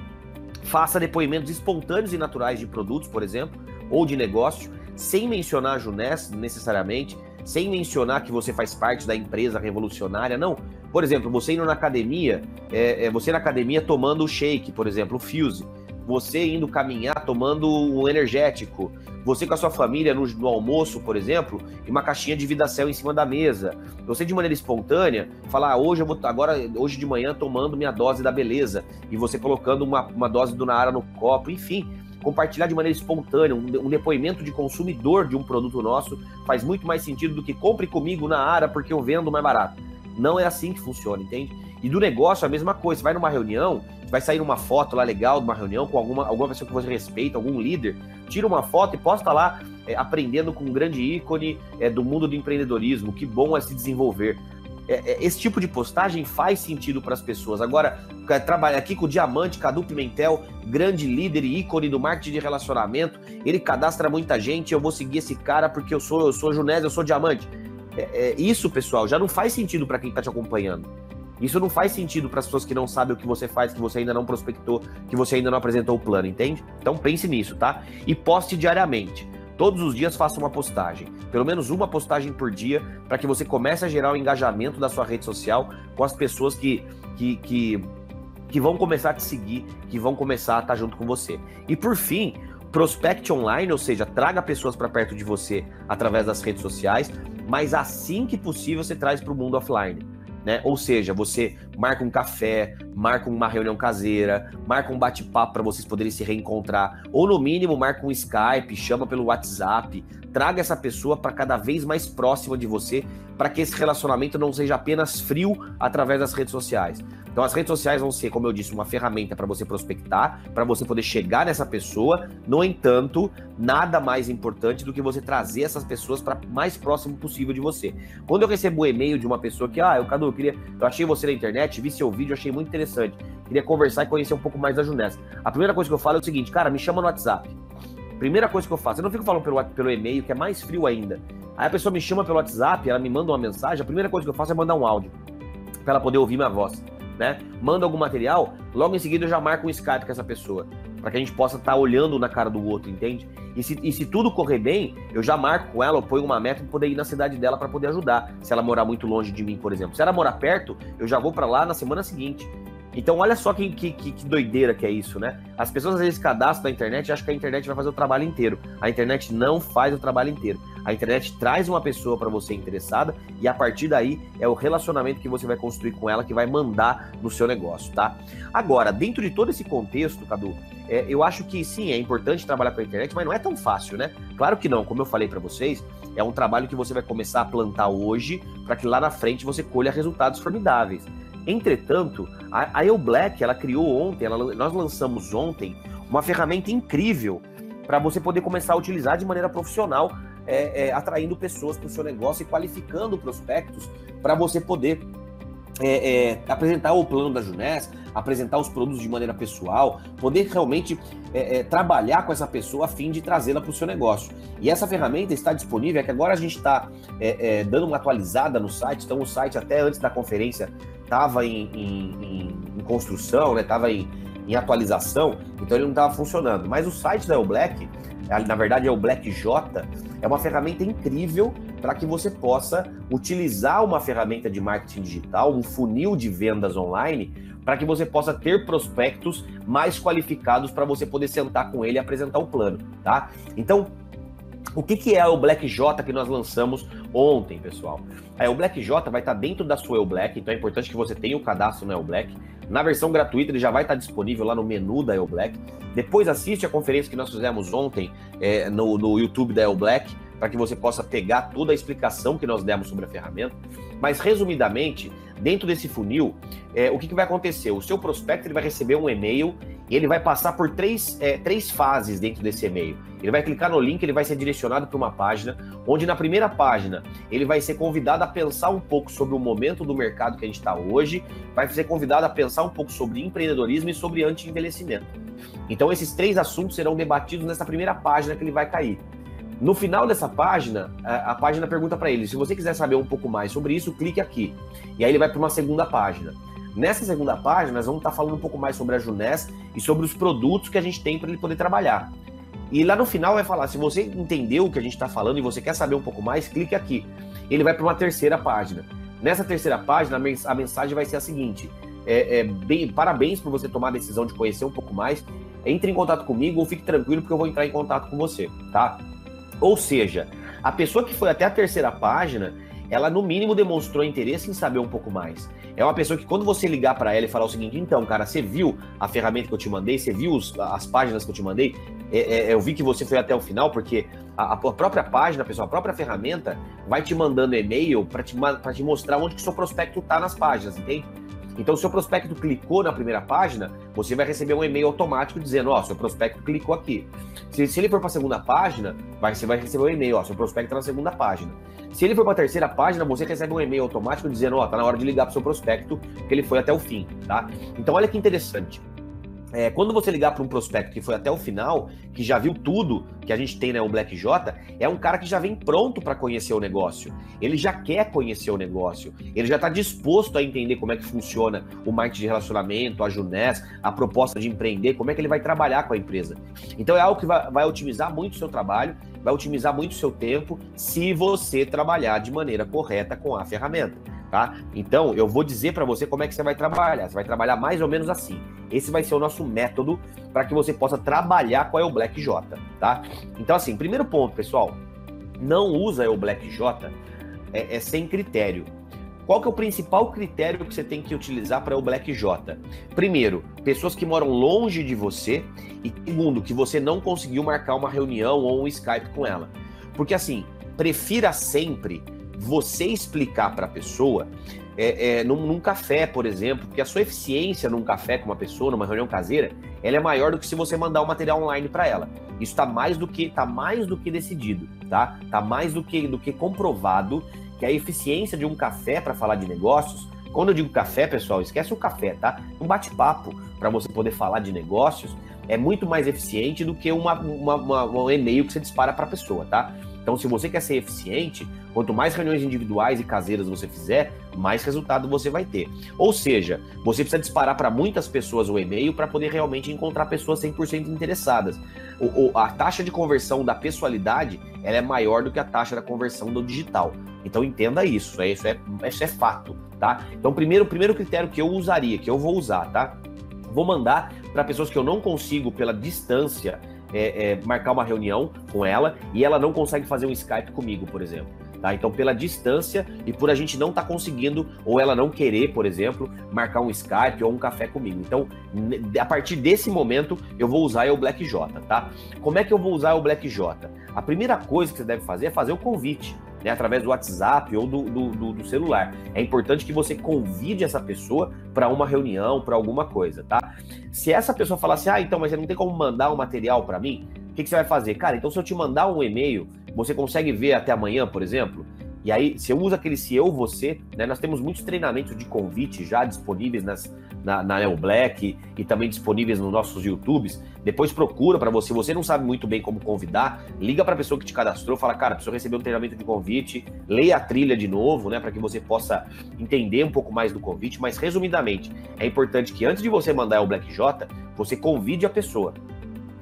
A: faça depoimentos espontâneos e naturais de produtos, por exemplo, ou de negócio, sem mencionar a Junés necessariamente, sem mencionar que você faz parte da empresa revolucionária, não. Por exemplo, você indo na academia, é, é, você na academia tomando o shake, por exemplo, o Fuse. Você indo caminhar tomando um energético. Você com a sua família no, no almoço, por exemplo, e uma caixinha de vida céu em cima da mesa. Você de maneira espontânea falar, ah, hoje eu vou agora hoje de manhã tomando minha dose da beleza e você colocando uma, uma dose do Naara no copo, enfim compartilhar de maneira espontânea, um, depoimento de consumidor de um produto nosso faz muito mais sentido do que compre comigo na área porque eu vendo mais barato. Não é assim que funciona, entende? E do negócio a mesma coisa. Você vai numa reunião, vai sair uma foto lá legal de uma reunião com alguma, alguma pessoa que você respeita, algum líder, tira uma foto e posta lá é, aprendendo com um grande ícone é, do mundo do empreendedorismo. Que bom é se desenvolver. É, é, esse tipo de postagem faz sentido para as pessoas. Agora, trabalhar aqui com o Diamante, Cadu Pimentel, grande líder e ícone do marketing de relacionamento, ele cadastra muita gente, eu vou seguir esse cara porque eu sou, eu sou Junés, eu sou Diamante. É, é, isso, pessoal, já não faz sentido para quem está te acompanhando. Isso não faz sentido para as pessoas que não sabem o que você faz, que você ainda não prospectou, que você ainda não apresentou o plano, entende? Então pense nisso, tá? E poste diariamente. Todos os dias faça uma postagem, pelo menos uma postagem por dia, para que você comece a gerar o engajamento da sua rede social com as pessoas que, que, que, que vão começar a te seguir, que vão começar a estar junto com você. E por fim, prospect online, ou seja, traga pessoas para perto de você através das redes sociais, mas assim que possível você traz para o mundo offline né? Ou seja, você marca um café, marca uma reunião caseira, marca um bate-papo para vocês poderem se reencontrar, ou no mínimo marca um Skype, chama pelo WhatsApp, traga essa pessoa para cada vez mais próxima de você, para que esse relacionamento não seja apenas frio através das redes sociais. Então as redes sociais vão ser, como eu disse, uma ferramenta para você prospectar, para você poder chegar nessa pessoa. No entanto, nada mais importante do que você trazer essas pessoas para mais próximo possível de você. Quando eu recebo um e-mail de uma pessoa que, ah, eu Cadu, eu queria, eu achei você na internet, vi seu vídeo, achei muito interessante, queria conversar e conhecer um pouco mais da Junessa. A primeira coisa que eu falo é o seguinte, cara, me chama no WhatsApp. Primeira coisa que eu faço, eu não fico falando pelo, pelo e-mail, que é mais frio ainda. Aí a pessoa me chama pelo WhatsApp, ela me manda uma mensagem, a primeira coisa que eu faço é mandar um áudio, para ela poder ouvir minha voz né? Manda algum material, logo em seguida eu já marco um Skype com essa pessoa, para que a gente possa estar tá olhando na cara do outro, entende? E se, e se tudo correr bem, eu já marco com ela, eu ponho uma meta para poder ir na cidade dela para poder ajudar. Se ela morar muito longe de mim, por exemplo. Se ela morar perto, eu já vou para lá na semana seguinte. Então, olha só que, que, que, doideira que é isso, né? As pessoas às vezes cadastram na internet e acham que a internet vai fazer o trabalho inteiro. A internet não faz o trabalho inteiro. A internet traz uma pessoa para você interessada e a partir daí é o relacionamento que você vai construir com ela que vai mandar no seu negócio, tá? Agora, dentro de todo esse contexto, Cadu, é, eu acho que sim, é importante trabalhar com a internet, mas não é tão fácil, né? Claro que não, como eu falei para vocês, é um trabalho que você vai começar a plantar hoje para que lá na frente você colha resultados formidáveis. Entretanto, a, a Black ela criou ontem, ela, nós lançamos ontem uma ferramenta incrível para você poder começar a utilizar de maneira profissional, é, é, atraindo pessoas para o seu negócio e qualificando prospectos para você poder é, é, apresentar o plano da Junés, apresentar os produtos de maneira pessoal, poder realmente é, é, trabalhar com essa pessoa a fim de trazê-la para o seu negócio. E essa ferramenta está disponível, é que agora a gente está é, é, dando uma atualizada no site, então o site até antes da conferência estava em, em, em, construção, estava né, em, em atualização, então ele não estava funcionando. Mas o site da El Black, na verdade é o Black J, é uma ferramenta incrível para que você possa utilizar uma ferramenta de marketing digital, um funil de vendas online, para que você possa ter prospectos mais qualificados para você poder sentar com ele e apresentar o plano, tá? Então, o que, que é o Black J que nós lançamos ontem, pessoal? É, o Black J vai estar dentro da sua El Black, então é importante que você tenha o cadastro no El Black. Na versão gratuita, ele já vai estar disponível lá no menu da El Black. Depois assiste a conferência que nós fizemos ontem é, no, no YouTube da El Black, para que você possa pegar toda a explicação que nós demos sobre a ferramenta. Mas, resumidamente, dentro desse funil, é, o que, que, vai acontecer? O seu prospecto ele vai receber um e-mail e ele vai passar por três, é, três fases dentro desse e-mail. Ele vai clicar no link, ele vai ser direcionado para uma página, onde na primeira página ele vai ser convidado a pensar um pouco sobre o momento do mercado que a gente está hoje, vai ser convidado a pensar um pouco sobre empreendedorismo e sobre anti-envelhecimento. Então, esses três assuntos serão debatidos nessa primeira página que ele vai cair. No final dessa página, a, a página pergunta para ele: se você quiser saber um pouco mais sobre isso, clique aqui. E aí ele vai para uma segunda página. Nessa segunda página, nós vamos estar tá falando um pouco mais sobre a Junés e sobre os produtos que a gente tem para ele poder trabalhar. E lá no final vai falar: se você entendeu o que a gente está falando e você quer saber um pouco mais, clique aqui. Ele vai para uma terceira página. Nessa terceira página, a mensagem vai ser a seguinte: é, é, bem, parabéns por você tomar a decisão de conhecer um pouco mais. Entre em contato comigo ou fique tranquilo, porque eu vou entrar em contato com você, tá? Ou seja, a pessoa que foi até a terceira página, ela no mínimo demonstrou interesse em saber um pouco mais. É uma pessoa que quando você ligar para ela e falar o seguinte, então, cara, você viu a ferramenta que eu te mandei, você viu os, as páginas que eu te mandei, é, é, eu vi que você foi até o final, porque a, a própria página, pessoal, a própria ferramenta vai te mandando e-mail para te, te mostrar onde que seu prospecto está nas páginas, entende? Então, se o prospecto clicou na primeira página, você vai receber um e-mail automático dizendo: Ó, oh, seu prospecto clicou aqui. Se, se ele for para a segunda página, vai, você vai receber um e-mail: Ó, seu prospecto está na segunda página. Se ele for para a terceira página, você recebe um e-mail automático dizendo: Ó, oh, tá na hora de ligar para o seu prospecto, que ele foi até o fim, tá? Então, olha que interessante. É, quando você ligar para um prospecto que foi até o final, que já viu tudo que a gente tem né, o Black J, é um cara que já vem pronto para conhecer o negócio. Ele já quer conhecer o negócio. Ele já está disposto a entender como é que funciona o marketing de relacionamento, a Junés, a proposta de empreender, como é que ele vai trabalhar com a empresa. Então é algo que vai, vai otimizar muito o seu trabalho, vai otimizar muito o seu tempo se você trabalhar de maneira correta com a ferramenta tá? Então, eu vou dizer para você como é que você vai trabalhar. Você vai trabalhar mais ou menos assim. Esse vai ser o nosso método para que você possa trabalhar com a Black J, tá? Então, assim, primeiro ponto, pessoal, não usa a Black J é, é sem critério. Qual que é o principal critério que você tem que utilizar para o Black J? Primeiro, pessoas que moram longe de você. E segundo, que você não conseguiu marcar uma reunião ou um Skype com ela. Porque assim, prefira sempre você explicar para a pessoa é, é, num, num, café, por exemplo, porque a sua eficiência num café com uma pessoa, numa reunião caseira, ela é maior do que se você mandar o material online para ela. Isso está mais do que tá mais do que decidido, tá? Tá mais do que do que comprovado que a eficiência de um café para falar de negócios, quando eu digo café, pessoal, esquece o café, tá? Um bate-papo para você poder falar de negócios é muito mais eficiente do que uma, uma, uma um e-mail que você dispara para a pessoa, tá? Então, se você quer ser eficiente, quanto mais reuniões individuais e caseiras você fizer, mais resultado você vai ter. Ou seja, você precisa disparar para muitas pessoas o e-mail para poder realmente encontrar pessoas 100% interessadas. O, o, a taxa de conversão da pessoalidade ela é maior do que a taxa da conversão do digital. Então entenda isso, é, isso, é, isso é fato, tá? Então, primeiro, primeiro critério que eu usaria, que eu vou usar, tá? Vou mandar para pessoas que eu não consigo pela distância é, é, marcar uma reunião com ela e ela não consegue fazer um Skype comigo, por exemplo. Tá? Então, pela distância e por a gente não estar tá conseguindo, ou ela não querer, por exemplo, marcar um Skype ou um café comigo. Então, a partir desse momento, eu vou usar o Black J, tá? Como é que eu vou usar o Black J? A primeira coisa que você deve fazer é fazer o convite né, através do WhatsApp ou do, do, do, do celular. É importante que você convide essa pessoa para uma reunião, para alguma coisa, tá? Se essa pessoa falar assim, ah, então, mas você não tem como mandar um material para mim, o que, que você vai fazer? Cara, então se eu te mandar um e-mail, você consegue ver até amanhã, por exemplo? E aí, você usa aquele se eu, você, né? Nós temos muitos treinamentos de convite já disponíveis nas, na, na Neo Black e também disponíveis nos nossos YouTubes. Depois procura para você. Você não sabe muito bem como convidar, liga para a pessoa que te cadastrou, fala, cara, preciso receber um treinamento de convite, leia a trilha de novo, né, para que você possa entender um pouco mais do convite. Mas resumidamente, é importante que antes de você mandar o Black J, você convide a pessoa.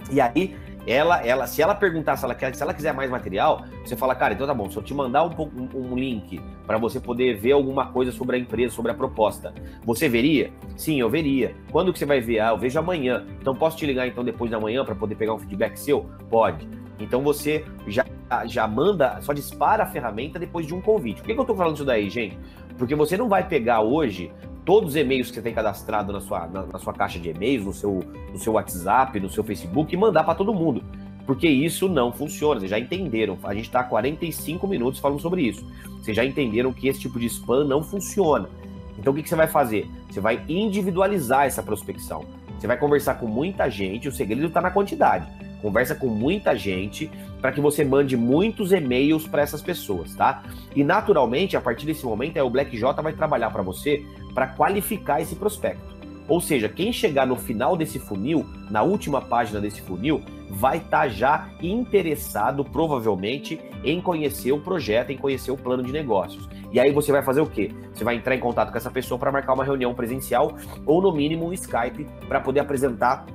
A: E aí ela, ela, se ela perguntar se ela, quer, se ela quiser mais material, você fala, cara, então tá bom, se eu te mandar um, um, um link para você poder ver alguma coisa sobre a empresa, sobre a proposta, você veria? Sim, eu veria. Quando que você vai ver? Ah, eu vejo amanhã. Então posso te ligar então depois da manhã para poder pegar um feedback seu? Pode. Então você já, já manda, só dispara a ferramenta depois de um convite. Por que, que eu tô falando isso daí, gente? Porque você não vai pegar hoje todos os e-mails que você tem cadastrado na sua, na, na sua caixa de e-mails, no seu, no seu WhatsApp, no seu Facebook e mandar para todo mundo. Porque isso não funciona, vocês já entenderam. A gente está há 45 minutos falando sobre isso. Vocês já entenderam que esse tipo de spam não funciona. Então o que, que você vai fazer? Você vai individualizar essa prospecção. Você vai conversar com muita gente, o segredo está na quantidade. Conversa com muita gente para que você mande muitos e-mails para essas pessoas, tá? E naturalmente, a partir desse momento, é o Black J vai trabalhar para você para qualificar esse prospecto. Ou seja, quem chegar no final desse funil, na última página desse funil, vai estar tá já interessado, provavelmente, em conhecer o projeto, em conhecer o plano de negócios. E aí você vai fazer o quê? Você vai entrar em contato com essa pessoa para marcar uma reunião presencial ou, no mínimo, um Skype para poder apresentar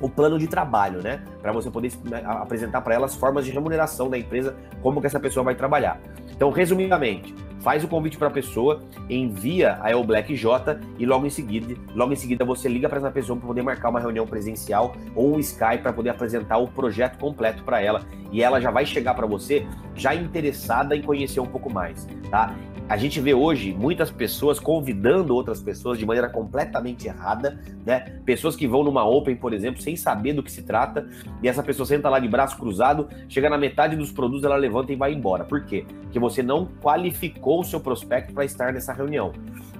A: o plano de trabalho, né? Para você poder né, apresentar para ela as formas de remuneração da empresa, como que essa pessoa vai trabalhar. Então, resumidamente, faz o convite para a pessoa, envia a El Black J e logo em seguida, logo em seguida você liga para essa pessoa para poder marcar uma reunião presencial ou um Skype para poder apresentar o projeto completo para ela e ela já vai chegar para você já interessada em conhecer um pouco mais, tá? A gente vê hoje muitas pessoas convidando outras pessoas de maneira completamente errada, né? Pessoas que vão numa Open, por exemplo, sem saber do que se trata, e essa pessoa senta lá de braço cruzado, chega na metade dos produtos, ela levanta e vai embora. Por quê? Porque você não qualificou o seu prospecto para estar nessa reunião.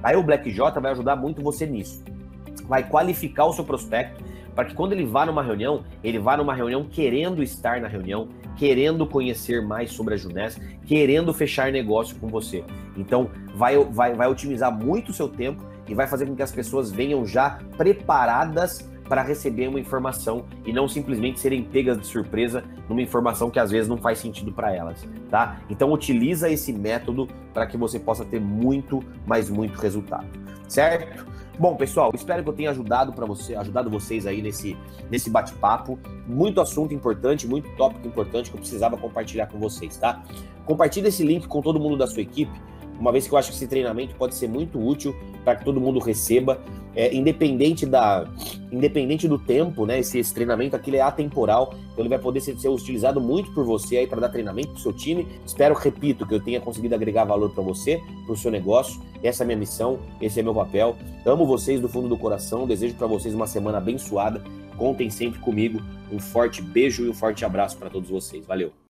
A: Aí o Black J vai ajudar muito você nisso. Vai qualificar o seu prospecto para que quando ele vá numa reunião, ele vá numa reunião querendo estar na reunião, querendo conhecer mais sobre a Junés, querendo fechar negócio com você. Então, vai, vai, vai otimizar muito o seu tempo e vai fazer com que as pessoas venham já preparadas para receber uma informação e não simplesmente serem pegas de surpresa numa informação que às vezes não faz sentido para elas, tá? Então utiliza esse método para que você possa ter muito, mas muito resultado, certo? Bom, pessoal, espero que eu tenha ajudado para você, ajudado vocês aí nesse, nesse bate-papo. Muito assunto importante, muito tópico importante que eu precisava compartilhar com vocês, tá? Compartilhe esse link com todo mundo da sua equipe uma vez que eu acho que esse treinamento pode ser muito útil para que todo mundo receba, é, independente da, independente do tempo, né? Esse, esse treinamento aqui é atemporal, então ele vai poder ser, ser utilizado muito por você aí para dar treinamento para o seu time. Espero, repito, que eu tenha conseguido agregar valor para você, para o seu negócio. Essa é a minha missão, esse é meu papel. Amo vocês do fundo do coração, desejo para vocês uma semana abençoada. Contem sempre comigo. Um forte beijo e um forte abraço para todos vocês. Valeu.